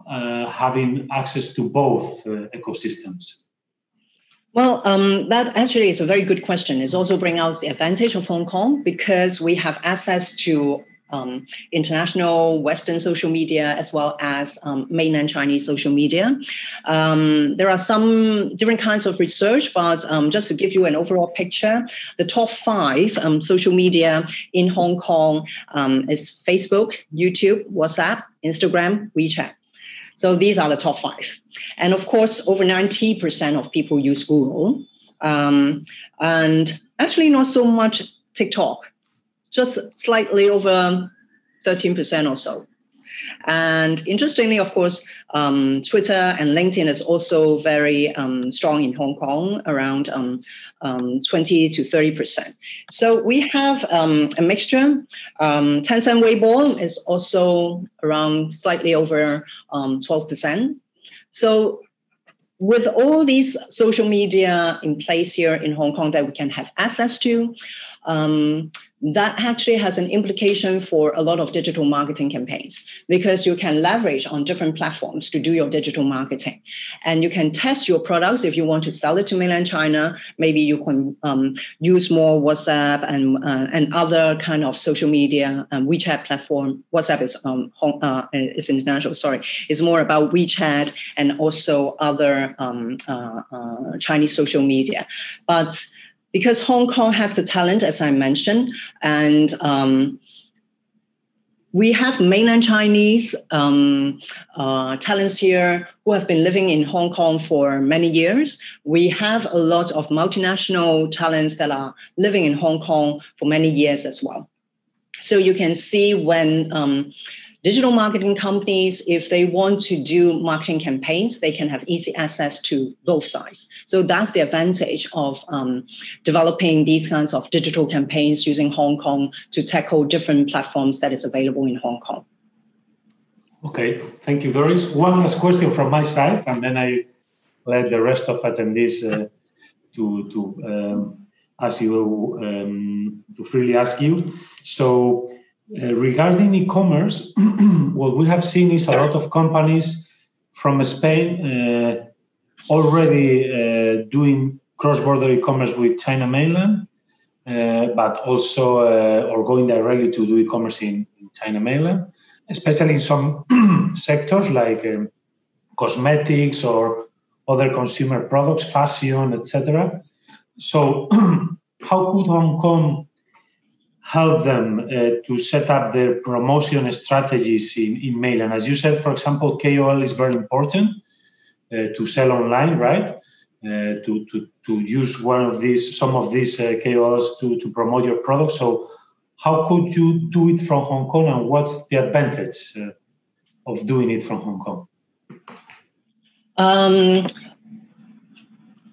having access to both uh, ecosystems? Well, um, that actually is a very good question. It's also bring out the advantage of Hong Kong because we have access to um, international Western social media as well as um, mainland Chinese social media. Um, there are some different kinds of research, but um, just to give you an overall picture, the top five um, social media in Hong Kong is Facebook, YouTube, WhatsApp, Instagram, WeChat. So these are the top five. And of course, over 90% of people use Google. Um, and actually, not so much TikTok, just slightly over 13% or so. And interestingly, of course, um, Twitter and LinkedIn is also very um, strong in Hong Kong, around um, um 20 to 30 percent. So we have um, a mixture. Um, Tencent Weibo is also around slightly over 12 percent. So with all these social media in place here in Hong Kong that we can have access to, um, that actually has an implication for a lot of digital marketing campaigns because you can leverage on different platforms to do your digital marketing. And you can test your products if you want to sell it to mainland china. Maybe you can um, use more whatsapp and uh, and other kind of social media um, wechat platform. Whatsapp is um, uh, is international sorry. It's more about wechat and also other um, uh, uh, chinese social media. But because Hong Kong has the talent, as I mentioned, and um, we have mainland Chinese um, uh, talents here who have been living in Hong Kong for many years. We have a lot of multinational talents that are living in Hong Kong for many years as well. So you can see when um, digital marketing companies, if they want to do marketing campaigns, they can have easy access to both sides. So that's the advantage of um, developing these kinds of digital campaigns using Hong Kong to tackle different platforms that is available in Hong Kong. Okay, thank you, Doris. One last question from my side, and then I let the rest of attendees uh, to to um, ask you um, to freely ask you. So uh, regarding e-commerce, what we have seen is a lot of companies from Spain uh, already uh, doing cross-border e-commerce with China mainland, uh, but also uh, or going directly to do e-commerce in, in China mainland, especially in some sectors like um, cosmetics or other consumer products, fashion, etc. So, how could Hong Kong help them uh, to set up their promotion strategies in, in mainland. As you said, for example, KOL is very important uh, to sell online, right? Uh, to, to, to use one of these, some of these uh, KOLs to, to promote your product. So, how could you do it from Hong Kong, and what's the advantage uh, of doing it from Hong Kong? Um,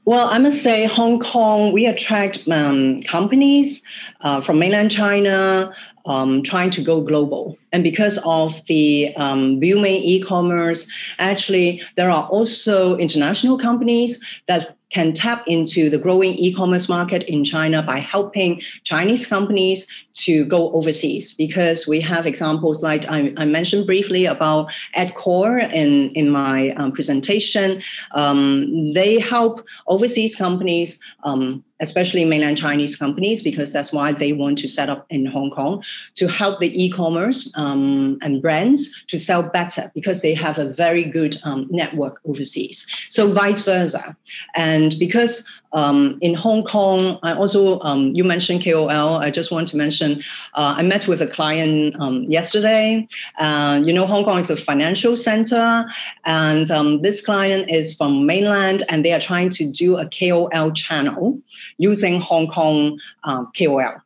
well, I must say, Hong Kong, we attract um, companies uh, from mainland China um, trying to go global. And because of the um, booming e commerce, actually, there are also international companies that can tap into the growing e-commerce market in China by helping Chinese companies to go overseas. Because we have examples like I, I mentioned briefly about Adcore in, in my um, presentation. Um, they help overseas companies um, especially mainland Chinese companies, because that's why they want to set up in Hong Kong to help the e-commerce um, and brands to sell better because they have a very good um, network overseas. So vice versa, and because um, in Hong Kong, I also um, you mentioned KOL. I just want to mention uh, I met with a client um, yesterday. Uh, you know, Hong Kong is a financial center, and um, this client is from mainland, and they are trying to do a KOL channel using Hong Kong uh, KOL.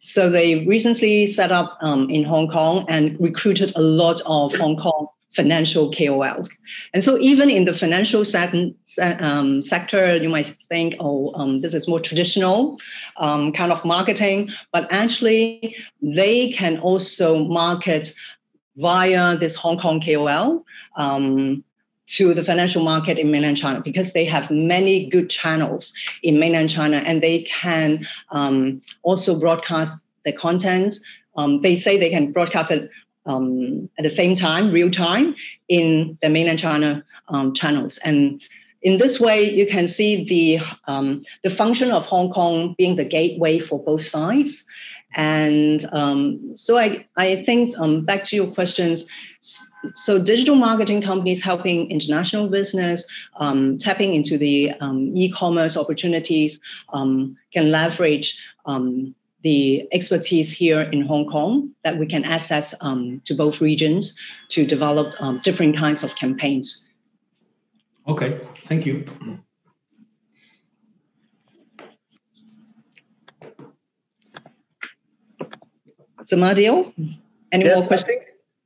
So they recently set up um, in Hong Kong and recruited a lot of Hong Kong financial KOLs. And so even in the financial um, sector, you might think, oh, um, this is more traditional um, kind of marketing, but actually they can also market via this Hong Kong KOL um, to the financial market in mainland China because they have many good channels in mainland China and they can um, also broadcast the contents. Um, they say they can broadcast it um, at the same time, real time, in the mainland China um, channels. And in this way, you can see the um, the function of Hong Kong being the gateway for both sides. And um, so I, I think um, back to your questions. So digital marketing companies helping international business um, tapping into the e-commerce opportunities can leverage the expertise here in Hong Kong that we can access um, to both regions to develop um, different kinds of campaigns. Okay, thank you. So, Mario, Any yes, more questions? I think,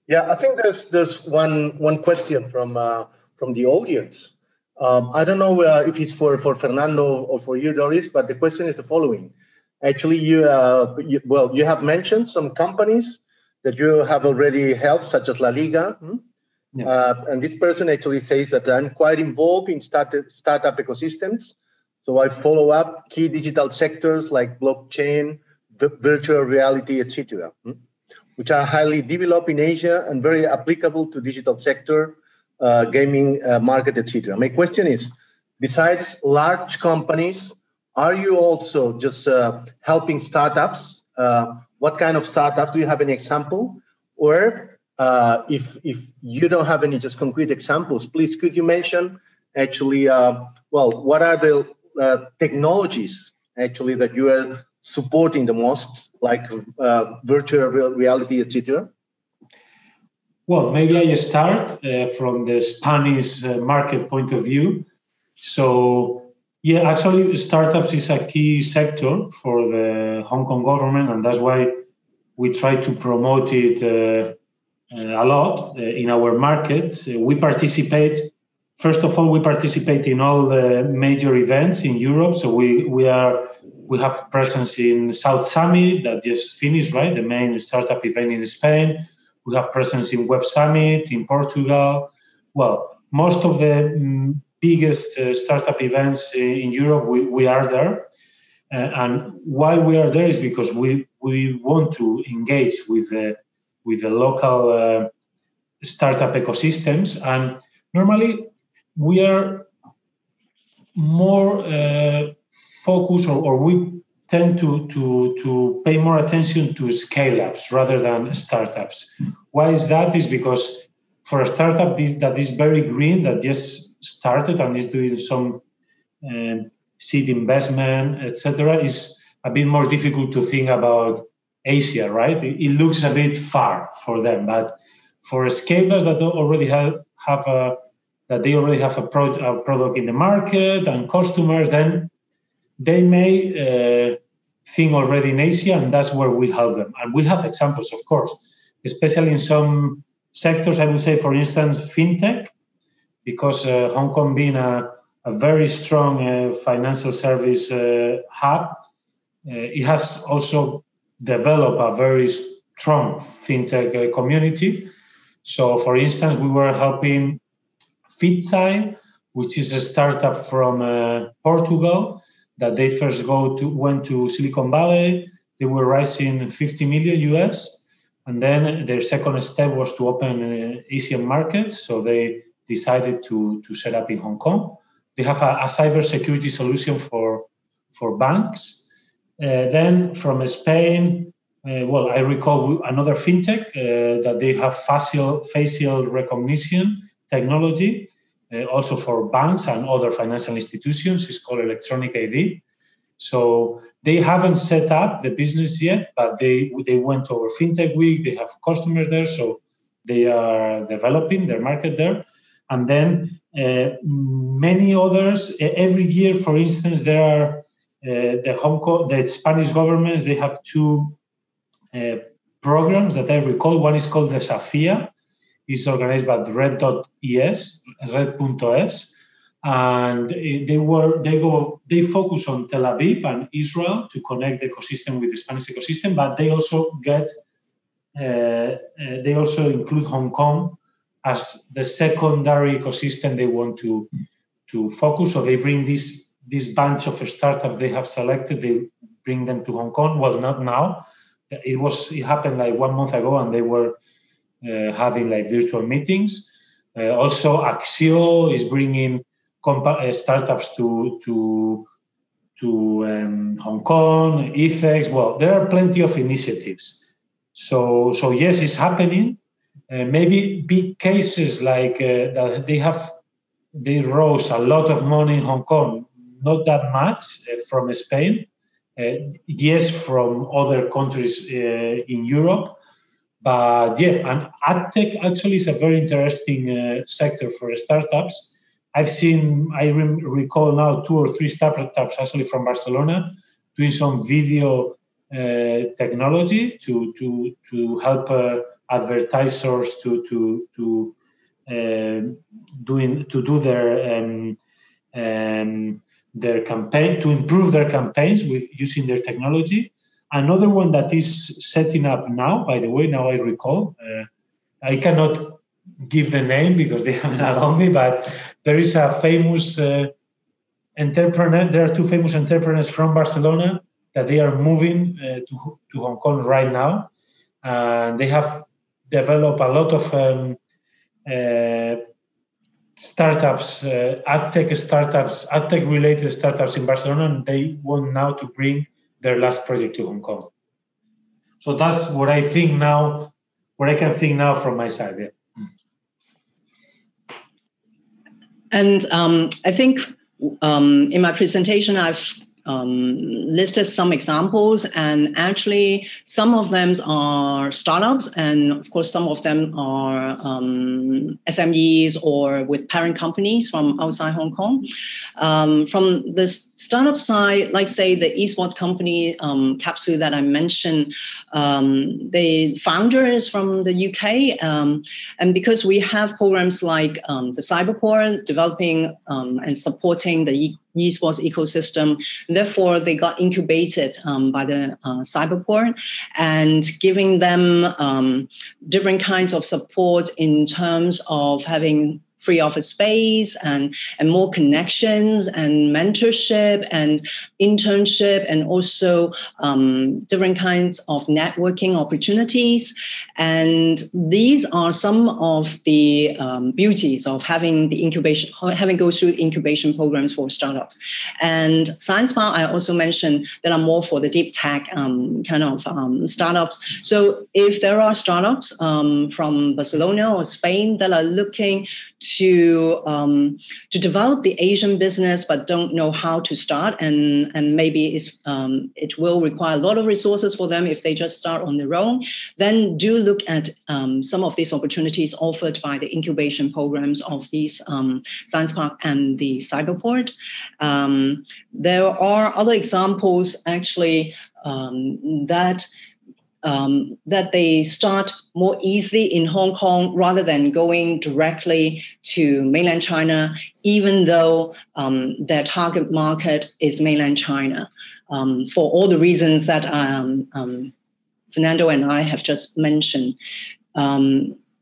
yeah, I think there's there's one one question from uh, from the audience. Um, I don't know uh, if it's for, for Fernando or for you, Doris, but the question is the following. Actually, you, uh, you well, you have mentioned some companies that you have already helped, such as La Liga. Hmm? Yeah. Uh, and this person actually says that I'm quite involved in start, startup ecosystems. So I follow up key digital sectors like blockchain, virtual reality, etc., hmm? which are highly developed in Asia and very applicable to digital sector uh, gaming uh, market, etc. My question is, besides large companies, are you also just uh, helping startups? Uh, what kind of startups? Do you have any example? Or uh, if if you don't have any just concrete examples, please could you mention actually? Uh, well, what are the technologies actually that you are supporting the most, like virtual reality, etc.? Well, maybe I start uh, from the Spanish uh, market point of view. So, yeah, actually, startups is a key sector for the Hong Kong government, and that's why we try to promote it uh, a lot uh, in our markets. Uh, we participate. First of all, we participate in all the major events in Europe. So we we are we have presence in South Summit that just finished, right? The main startup event in Spain we have presence in Web Summit in Portugal. Well, most of the mm, biggest uh, startup events in Europe, we, we are there. Uh, and why we are there is because we, we want to engage with the, with the local uh, startup ecosystems. And normally we are more uh, focused or, or we tend to, to, to pay more attention to scale ups rather than startups. Why is that? Is because for a startup that is very green, that just started and is doing some um, seed investment, etc., is a bit more difficult to think about Asia, right? It, it looks a bit far for them, but for scale-ups that already have, have a that they already have a, pro- a product in the market and customers, then they may uh, think already in Asia, and that's where we help them. And we have examples, of course, especially in some sectors. I would say, for instance, fintech, because uh, Hong Kong being a, a very strong uh, financial service uh, hub, it has also developed a very strong fintech community. So, for instance, we were helping Feedzai, which is a startup from Portugal that they first go to went to Silicon Valley. They were raising 50 million US, and then their second step was to open uh, Asian markets. So they decided to to set up in Hong Kong. They have a, a cyber security solution for for banks. Uh, then from Spain, uh, well, I recall another fintech uh, that they have facial facial recognition technology uh, also for banks and other financial institutions. It's called Electronic ID. So they haven't set up the business yet, but they they went over fintech week. They have customers there, so they are developing their market there. And then uh, many others every year. For instance, there are uh, the Hong Kong, the Spanish governments. They have two uh, programs that I recall. One is called the Desafia, is organized by red.es, red.es, and they were they go they focus on Tel Aviv and Israel to connect the ecosystem with the Spanish ecosystem, but they also get uh, uh, they also include Hong Kong as the secondary ecosystem they want to to focus. So they bring this this bunch of startups they have selected. They bring them to Hong Kong. Well, not now. It was it happened like one month ago, and they were uh, having like virtual meetings. Uh, also, Axio is bringing compa- uh, startups to to to um, Hong Kong, EFEX. Well, there are plenty of initiatives. So so yes, it's happening. Uh, maybe big cases like uh, that they have they rose a lot of money in Hong Kong, not that much uh, from Spain. yes, from other countries in Europe, but yeah, and ad tech actually is a very interesting uh, sector for startups. I've seen, I recall now two or three startups actually from Barcelona doing some video uh, technology to to to help uh, advertisers to to to uh, doing to do their um, um, their campaign to improve their campaigns with using their technology. Another one that is setting up now, by the way, now I recall, uh, I cannot give the name because they haven't allowed me, but there is a famous uh, entrepreneur. There are two famous entrepreneurs from Barcelona that they are moving uh, to, to Hong Kong right now. And they have developed a lot of um, uh, startups, uh, ad tech startups, ad tech related startups in Barcelona, and they want now to bring their last project to Hong Kong. So that's what I think now, what I can think now from my side. Yeah. And um, I think um, in my presentation, I've um, listed some examples, and actually, some of them are startups, and of course, some of them are um, SMEs or with parent companies from outside Hong Kong. Um, from the startup side, like say the esports company um, Capsule that I mentioned, um, the founder is from the UK, um, and because we have programs like the Cyberport developing and supporting the esports ecosystem. Therefore, they got incubated um, by the uh, Cyberport and giving them um, different kinds of support in terms of having free office space and, and more connections and mentorship and internship and also um, different kinds of networking opportunities. And these are some of the um, beauties of having the incubation, having go through incubation programs for startups. And Science Park, I also mentioned that are more for the deep tech um, kind of um, startups. So if there are startups um, from Barcelona or Spain that are looking to um, to develop the Asian business but don't know how to start. And and maybe it's um, it will require a lot of resources for them if they just start on their own. Then do look at um, some of these opportunities offered by the incubation programs of these um, science park and the cyberport um, there are other examples actually um, that um, that they start more easily in Hong Kong rather than going directly to mainland China, even though um, their target market is mainland China, um, for all the reasons that um, um, Fernando and I have just mentioned.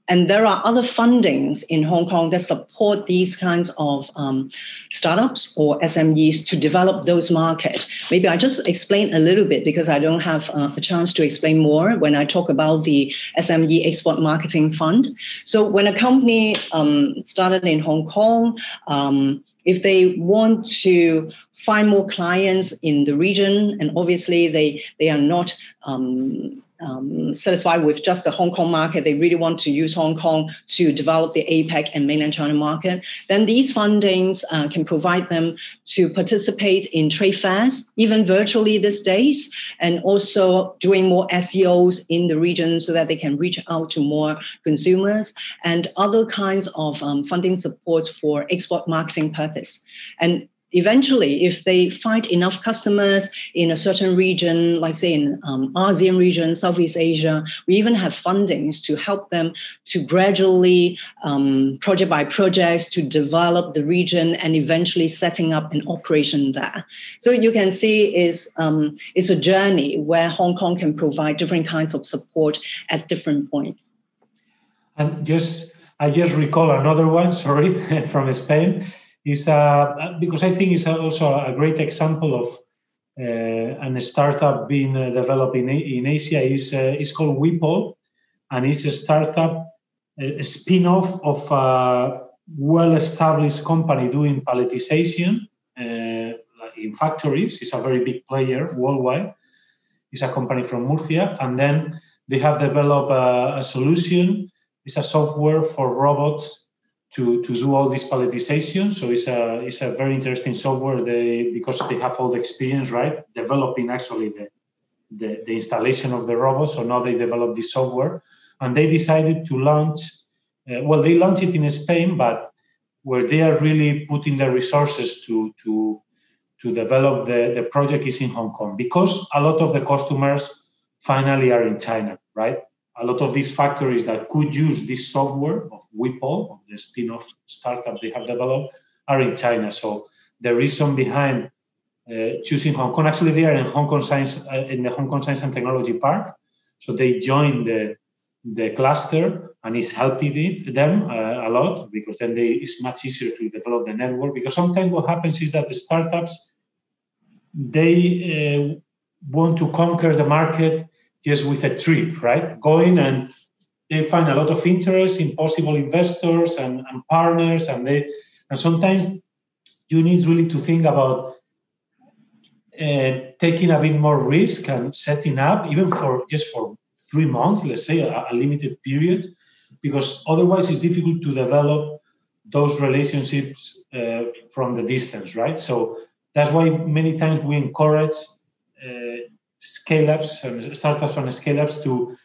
And there are other fundings in Hong Kong that support these kinds of um, startups or SMEs to develop those markets. Maybe I just explain a little bit because I don't have uh, a chance to explain more when I talk about the SME Export Marketing Fund. So when a company um, started in Hong Kong, um, if they want to find more clients in the region, and obviously they they are not um, um, satisfied with just the Hong Kong market, they really want to use Hong Kong to develop the APAC and mainland China market, then these fundings uh, can provide them to participate in trade fairs, even virtually these days, and also doing more SEOs in the region so that they can reach out to more consumers and other kinds of um, funding support for export marketing purpose. And eventually, if they find enough customers in a certain region, like say in um, ASEAN region, Southeast Asia, we even have fundings to help them to gradually, um, project by project, to develop the region and eventually setting up an operation there. So you can see is um, it's a journey where Hong Kong can provide different kinds of support at different points. And just I just recall another one, sorry, from Spain is because I think it's also a great example of uh, a startup being uh, developed in, in Asia. is uh, is called Weapol, and it's a startup, a spin-off of a well-established company doing palletization uh, in factories. It's a very big player worldwide. It's a company from Murcia, and then they have developed a, a solution. It's a software for robots to, to do all this palletization. So it's a it's a very interesting software. They because they have all the experience, right? Developing actually the the, the installation of the robot. So now they develop this software, and they decided to launch. Uh, well, they launched it in Spain, but where they are really putting their resources to to to develop the, the project is in Hong Kong because a lot of the customers finally are in China, right? A lot of these factories that could use this software of Weapol, of the spin-off startup they have developed, are in China. So the reason behind uh, choosing Hong Kong, actually, they are in Hong Kong Science uh, in the Hong Kong Science and Technology Park. So they joined the the cluster and it's helping it, them uh, a lot because then they, it's much easier to develop the network because sometimes what happens is that the startups they uh, want to conquer the market just with a trip right going and they find a lot of interest in possible investors and, and partners and they and sometimes you need really to think about uh, taking a bit more risk and setting up even for just for three months, let's say, a, a limited period, because otherwise it's difficult to develop those relationships uh, from the distance, right? So that's why many times we encourage uh, scale ups and startups and scale ups to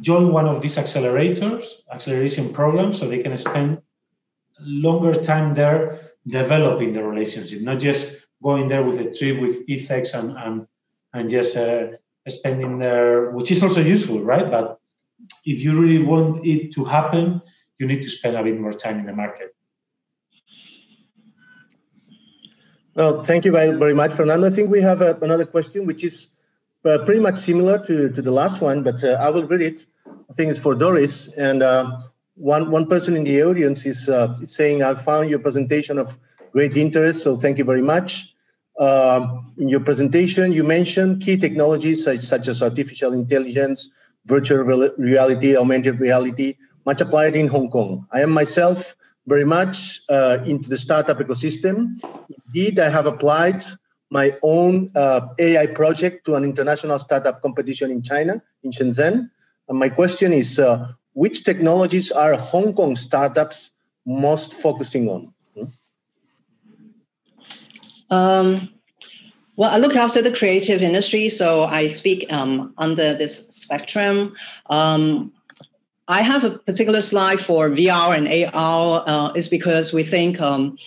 join one of these accelerators, acceleration programs, so they can spend longer time there developing the relationship, not just going there with a trip with ethics and and, and just uh, spending there, which is also useful, right? But if you really want it to happen, you need to spend a bit more time in the market. Well, thank you very, very much, Fernando. I think we have uh, another question, which is uh, pretty much similar to, to the last one, but uh, I will read it. I think it's for Doris. And uh, one, one person in the audience is uh, saying, I found your presentation of great interest, so thank you very much. Um, in your presentation, you mentioned key technologies such, such as artificial intelligence, virtual reality, augmented reality, much applied in Hong Kong. I am myself very much uh, into the startup ecosystem. Indeed, I have applied my own uh, AI project to an international startup competition in China, in Shenzhen. And my question is, uh, which technologies are Hong Kong startups most focusing on? Um, well, I look after the creative industry, so I speak um, under this spectrum. Um, I have a particular slide for VR and AR, uh, is because we think um,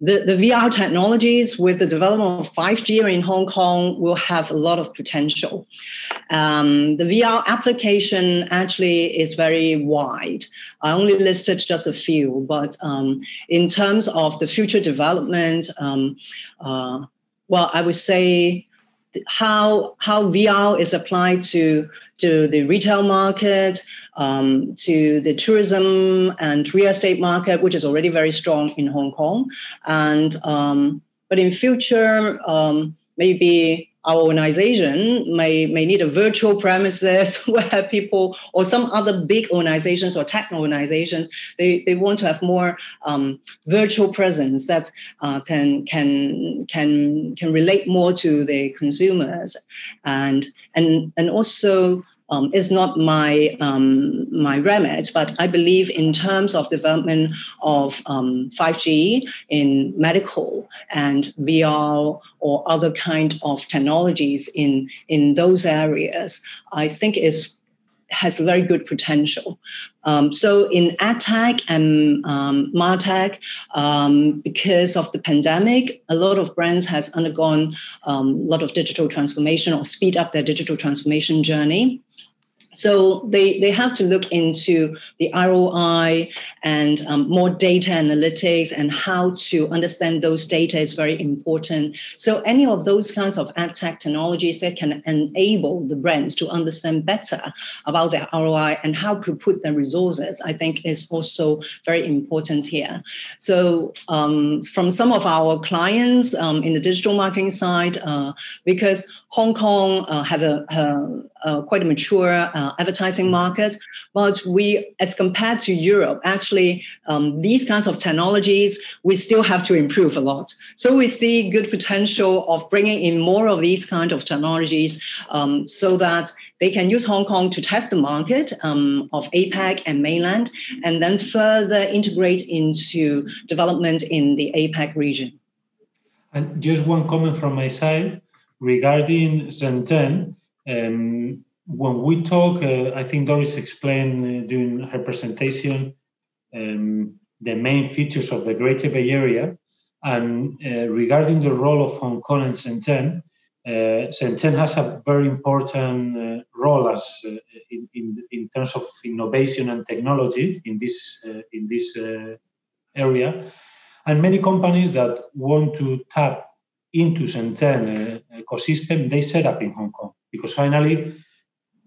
the, the VR technologies with the development of 5G in Hong Kong will have a lot of potential. Um, the VR application actually is very wide. I only listed just a few, but um, in terms of the future development, um, uh, well, I would say how how VR is applied to to the retail market, um, to the tourism and real estate market, which is already very strong in Hong Kong, and um, but in future um, maybe our organization may, may need a virtual premises where people or some other big organizations or tech organizations they, they want to have more um, virtual presence that uh, can can can can relate more to the consumers. And and and also um, is not my um, my remit, but I believe in terms of development of um, 5G in medical and VR or other kind of technologies in in those areas, I think is has very good potential. Um, so in AdTech and um, MarTech, um, because of the pandemic, a lot of brands has undergone um, a lot of digital transformation or speed up their digital transformation journey. So they, they have to look into the ROI and um, more data analytics and how to understand those data is very important. So any of those kinds of ad tech technologies that can enable the brands to understand better about their ROI and how to put their resources, I think is also very important here. So um, from some of our clients um, in the digital marketing side, uh, because Hong Kong uh, have a, quite a mature uh, advertising market, but we, as compared to Europe, actually um, these kinds of technologies we still have to improve a lot. So we see good potential of bringing in more of these kind of technologies um, so that they can use Hong Kong to test the market um, of APAC and mainland, and then further integrate into development in the APAC region. And just one comment from my side regarding Shenzhen, um, when we talk, uh, I think Doris explained uh, during her presentation um, the main features of the Greater Bay Area. And uh, regarding the role of Hong Kong and Shenzhen, uh, has a very important uh, role as uh, in, in, in, terms of innovation and technology in this uh, in this area, and many companies that want to tap into Shenzhen uh, ecosystem they set up in Hong Kong because finally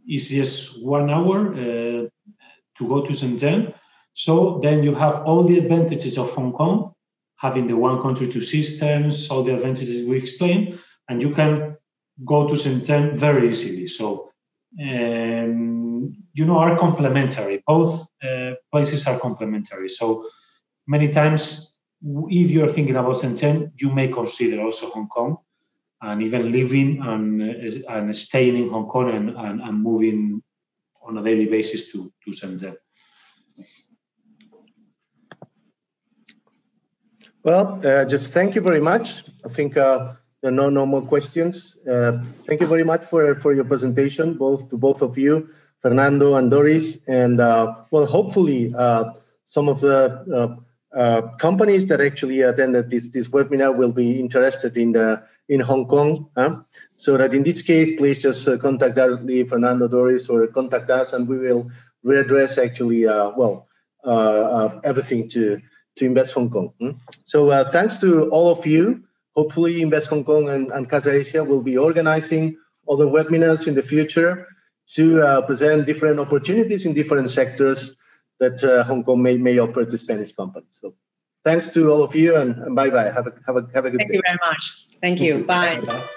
it's just one hour to go to Shenzhen. So then you have all the advantages of Hong Kong, having the one country, two systems, all the advantages we explained, and you can go to Shenzhen very easily. So, um, you know, are complementary. Both uh, places are complementary. So, many times, if you're thinking about Shenzhen, you may consider also Hong Kong and even living and, uh, and staying in Hong Kong and, and, and moving on a daily basis to, to Shenzhen. Well, uh, just thank you very much. I think uh, there are no, no more questions. Uh, thank you very much for, for your presentation, both to both of you, Fernando and Doris. And uh, well, hopefully uh, some of the uh, companies that actually attended this, this webinar will be interested in the in Hong Kong. Huh? So that in this case, please just contact directly Fernando Doris or contact us, and we will readdress actually well everything to to Invest Hong Kong. Hmm? So uh, thanks to all of you. Hopefully, Invest Hong Kong and, and Casa Asia will be organizing other webinars in the future to uh, present different opportunities in different sectors that uh, Hong Kong may, may offer to Spanish companies. So thanks to all of you and, and bye bye. Have a, have a, have a good Thank day. Thank you very much. Thank you. Bye. Bye.